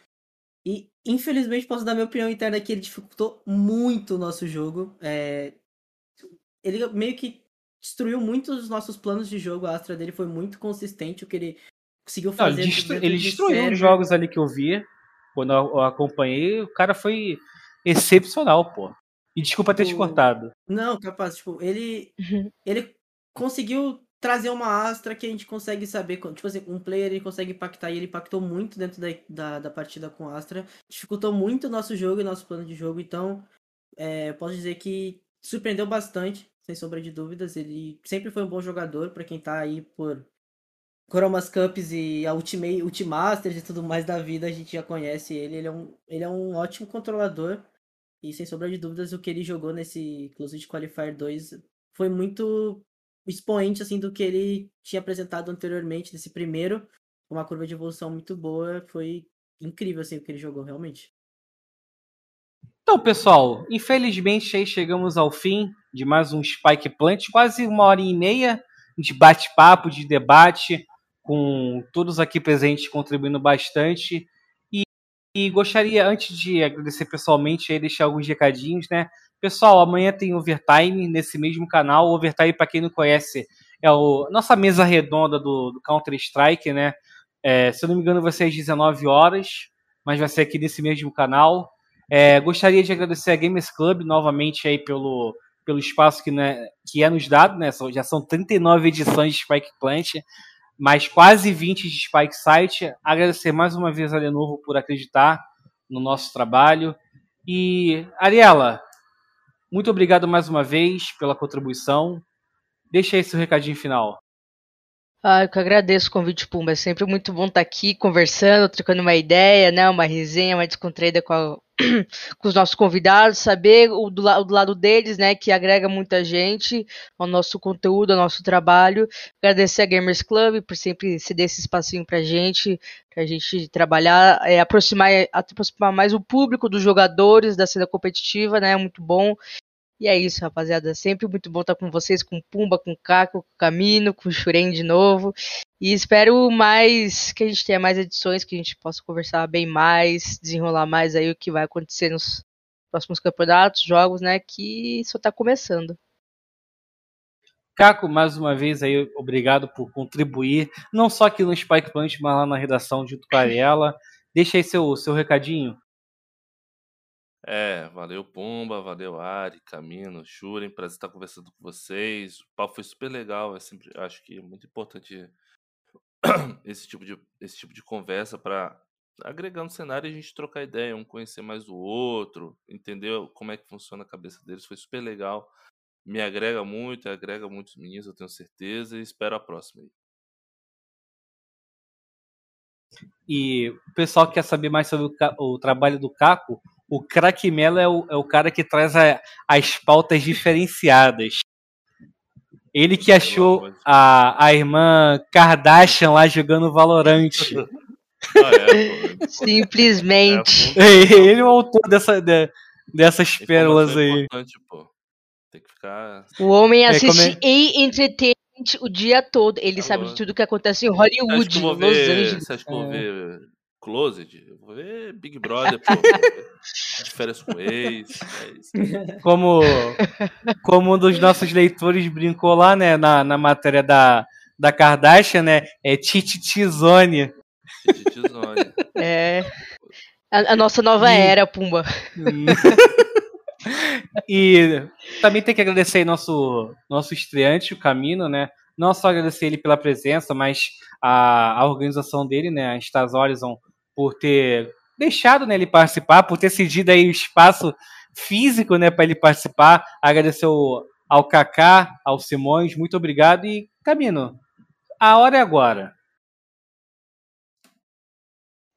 S3: E infelizmente posso dar minha opinião interna que ele dificultou muito o nosso jogo. É, Ele meio que destruiu muito os nossos planos de jogo. A Astra dele foi muito consistente, o que ele conseguiu
S1: Não,
S3: fazer.
S1: ele, destru- ele
S3: de
S1: destruiu os jogos ali que eu vi, quando eu, eu acompanhei, o cara foi excepcional, pô. E desculpa ter te
S3: O-
S1: cortado.
S3: Não, capaz, tipo, ele ele conseguiu trazer uma astra que a gente consegue saber, tipo assim, um player ele consegue impactar e ele impactou muito dentro da, da, da partida com Astra, dificultou muito o nosso jogo e nosso plano de jogo, então é, eu posso dizer que surpreendeu bastante, sem sombra de dúvidas, ele sempre foi um bom jogador pra quem tá aí por Chromas Cups e a Ultimate, Ultimasters e tudo mais da vida, a gente já conhece ele, ele é um, ele é um ótimo controlador, e sem sombra de dúvidas, o que ele jogou nesse Closed Qualifier 2 foi muito expoente assim do que ele tinha apresentado anteriormente nesse primeiro, uma curva de evolução muito boa, foi incrível assim o que ele jogou realmente.
S1: Então, pessoal, infelizmente aí chegamos ao fim de mais um Spike Plant, quase uma hora e meia de bate-papo, de debate, com todos aqui presentes contribuindo bastante. E, e gostaria, antes de agradecer pessoalmente, aí, deixar alguns recadinhos, né? Pessoal, amanhã tem Overtime nesse mesmo canal. Overtime, para quem não conhece, é o nossa mesa redonda do, do Counter-Strike, né? É, se eu não me engano, vai ser às 19 horas, mas vai ser aqui nesse mesmo canal. É, gostaria de agradecer a Gamers Club novamente aí pelo, pelo espaço que, né, que é nos dado, né? Já são 39 edições de Spike Plant, mais quase 20 de Spike Site. Agradecer mais uma vez a Lenovo por acreditar no nosso trabalho. E, Ariela, muito obrigado mais uma vez pela contribuição. Deixa aí seu recadinho final.
S4: Ah, eu que agradeço o convite, Pumba. É sempre muito bom estar aqui conversando, trocando uma ideia, né? Uma resenha, uma descontraída com, a, [clears throat] com os nossos convidados, saber o do, o do, lado deles, né? Que agrega muita gente ao nosso conteúdo, ao nosso trabalho. Agradecer a Gamers Club por sempre ceder esse espacinho pra gente, pra gente trabalhar, é, aproximar, aproximar mais o público dos jogadores da cena competitiva, né? Muito bom. E é isso, rapaziada. Sempre muito bom estar com vocês, com Pumba, com Caco, com Camino, com Shuren de novo. E espero mais que a gente tenha mais edições, que a gente possa conversar bem mais, desenrolar mais aí o que vai acontecer nos próximos campeonatos, jogos, né? Que só está começando.
S1: Caco, mais uma vez aí, obrigado por contribuir, não só aqui no Spike Punch, mas lá na redação junto com a Ariela. Deixa aí seu, seu recadinho.
S5: É, valeu Pumba, valeu Ari, Camino, Shuren, prazer estar conversando com vocês. O papo foi super legal, é sempre, acho que é muito importante [coughs] esse tipo de, esse tipo de conversa para agregar no cenário e a gente trocar ideia, um conhecer mais o outro, entender como é que funciona a cabeça deles, foi super legal. Me agrega muito, agrega muitos meninos, eu tenho certeza, e espero a próxima aí.
S1: E o pessoal que quer saber mais sobre o, o trabalho do Caco, o Crack Mello é o, é o cara que traz a, as pautas diferenciadas. Ele que achou a, a irmã Kardashian lá jogando Valorant. [laughs]
S4: Ah, é, Simplesmente.
S1: É, ele é o autor dessa, de, dessas pérolas aí.
S4: Tem que ficar... O homem é, assiste é, e entretém o dia todo. Ele é sabe de tudo que acontece em Hollywood, Los
S5: ver,
S4: Angeles.
S5: Você acha que eu vou ver Closet? Eu vou ver Big Brother, pô. [laughs] de férias com ex.
S1: É como, como um dos nossos leitores brincou lá, né, na, na matéria da, da Kardashian, né? É Tititizone.
S4: Tititizone. [laughs] É. A, a, nossa nova e... era, Pumba.
S1: e também tem que agradecer nosso, nosso estreante, o Camino, né? Não só agradecer ele pela presença, mas a, a organização dele, né? A Stars Horizon, por ter deixado né, ele participar, por ter cedido aí o espaço físico né, para ele participar. Agradecer ao, Kaká, ao Simões, muito obrigado e Camino. A hora é agora.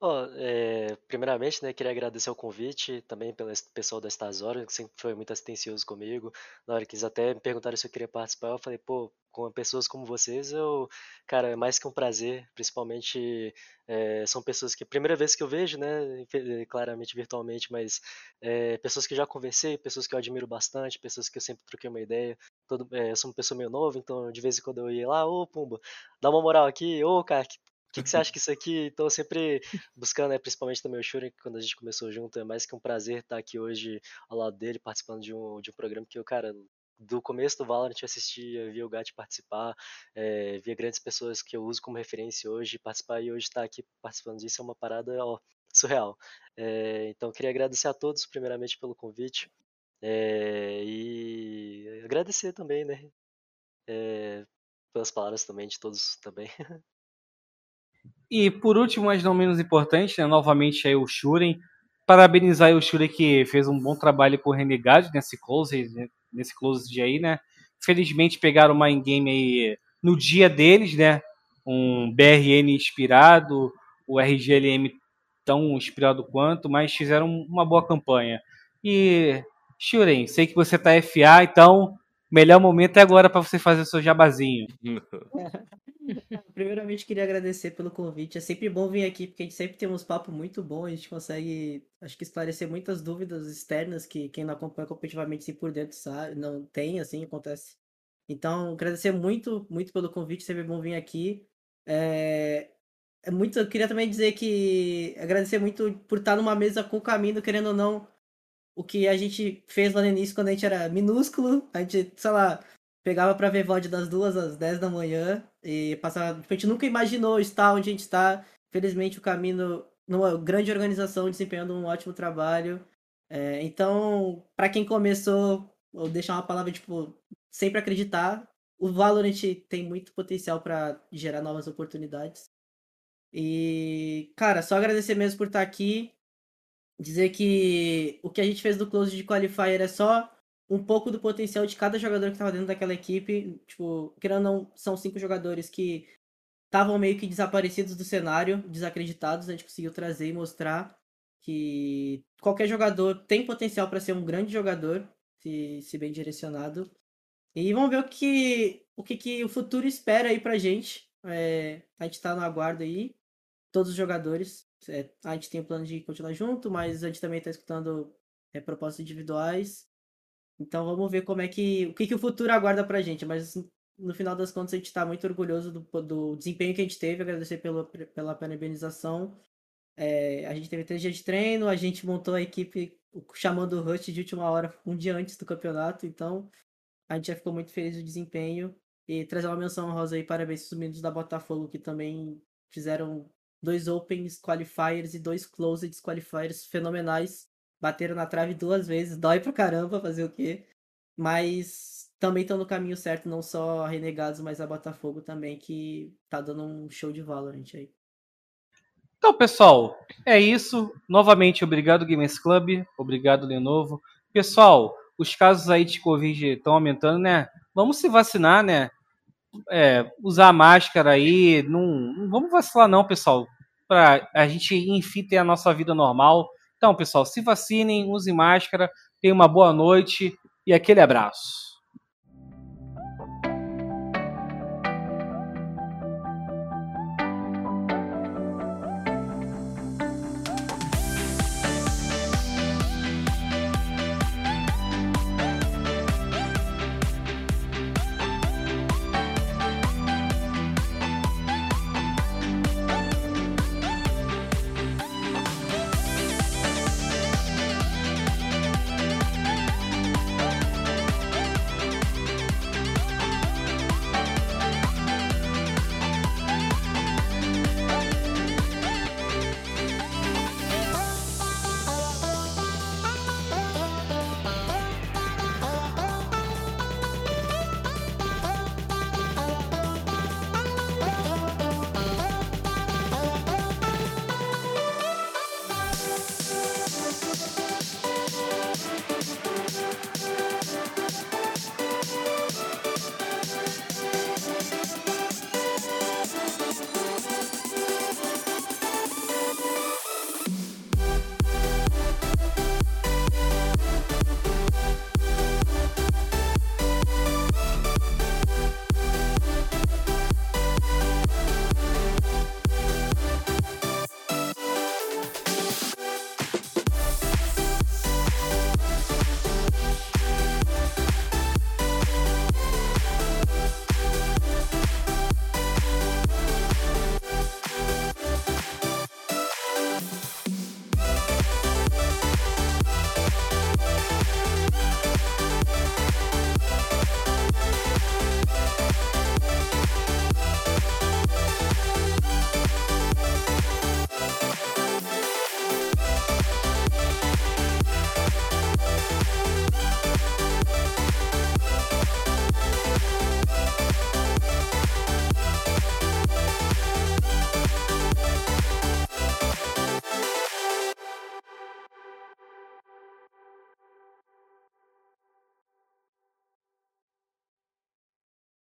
S2: Oh, é, primeiramente, né, queria agradecer o convite, também pelo pessoal da Horas, que sempre foi muito atencioso comigo. Na hora que eles até me perguntaram se eu queria participar, eu falei, pô, com pessoas como vocês, eu, cara, é mais que um prazer, principalmente é, são pessoas que, primeira vez que eu vejo, né, claramente virtualmente, mas é, pessoas que já conversei, pessoas que eu admiro bastante, pessoas que eu sempre troquei uma ideia. Todo, é, eu sou uma pessoa meio nova, então de vez em quando eu ia lá, ô Pumba, dá uma moral aqui, ô cara, o que, que, você acha que isso aqui? Então, sempre buscando, né, principalmente também o Shuren, que quando a gente começou junto, é mais que um prazer estar aqui hoje ao lado dele, participando de um, de um programa que eu, cara, do começo do Valorant assistia, via o Gat participar, é, via grandes pessoas que eu uso como referência hoje, participar e hoje estar aqui participando disso é uma parada ó, surreal. É, então, queria agradecer a todos, primeiramente, pelo convite. É, e agradecer também, né? pelas palavras também de todos também. [laughs]
S1: E por último, mas não menos importante, né, novamente aí o Shuren. Parabenizar o Shuren que fez um bom trabalho com o Renegade nesse close, nesse close aí, né? Felizmente pegaram uma in-game aí no dia deles, né? Um BRN inspirado, o RGLM tão inspirado quanto, mas fizeram uma boa campanha. E, Shuren, sei que você tá FA, então melhor momento é agora para você fazer o seu jabazinho. [laughs]
S3: Primeiramente, queria agradecer pelo convite. É sempre bom vir aqui, porque a gente sempre tem uns papos muito bons. A gente consegue, acho que, esclarecer muitas dúvidas externas que quem não acompanha competitivamente, se por dentro, sabe, não tem, assim, acontece. Então, agradecer muito, muito pelo convite. Sempre bom vir aqui. É, é muito, eu queria também dizer que agradecer muito por estar numa mesa com o Camino, querendo ou não, o que a gente fez lá no início quando a gente era minúsculo, a gente, sei lá, pegava pra ver VOD das duas às 10 da manhã e passava. A gente nunca imaginou estar onde a gente está. Felizmente o caminho numa grande organização desempenhando um ótimo trabalho. É, então, para quem começou vou deixar uma palavra, tipo, sempre acreditar. O Valorant tem muito potencial para gerar novas oportunidades. E, cara, só agradecer mesmo por estar aqui. Dizer que o que a gente fez do Close de Qualifier é só um pouco do potencial de cada jogador que estava dentro daquela equipe. Tipo, querendo ou não, são cinco jogadores que estavam meio que desaparecidos do cenário, desacreditados. A gente conseguiu trazer e mostrar que qualquer jogador tem potencial para ser um grande jogador, se, se bem direcionado. E vamos ver o que o, que, que o futuro espera aí pra gente. É, a gente tá no aguardo aí, todos os jogadores. É, a gente tem o plano de continuar junto, mas a gente também tá escutando é, propostas individuais. Então vamos ver como é que. o que, que o futuro aguarda pra gente. Mas no final das contas a gente tá muito orgulhoso do, do desempenho que a gente teve, agradecer pelo, pela parabenização. É, a gente teve três dias de treino, a gente montou a equipe chamando o Rush de última hora, um dia antes do campeonato, então a gente já ficou muito feliz do desempenho. E trazer uma menção rosa aí, parabéns aos meninos da Botafogo, que também fizeram dois Opens Qualifiers e dois Closed Qualifiers fenomenais. Bateram na trave duas vezes, dói pra caramba fazer o quê? Mas também estão no caminho certo, não só a Renegados, mas a Botafogo também, que tá dando um show de Valorant aí.
S1: Então, pessoal, é isso. Novamente, obrigado Gamers Club, obrigado Lenovo. Pessoal, os casos aí de Covid estão aumentando, né? Vamos se vacinar, né? É, usar máscara aí, não, não vamos vacilar não, pessoal, para a gente enfim ter a nossa vida normal. Então, pessoal, se vacinem, usem máscara, tenham uma boa noite e aquele abraço.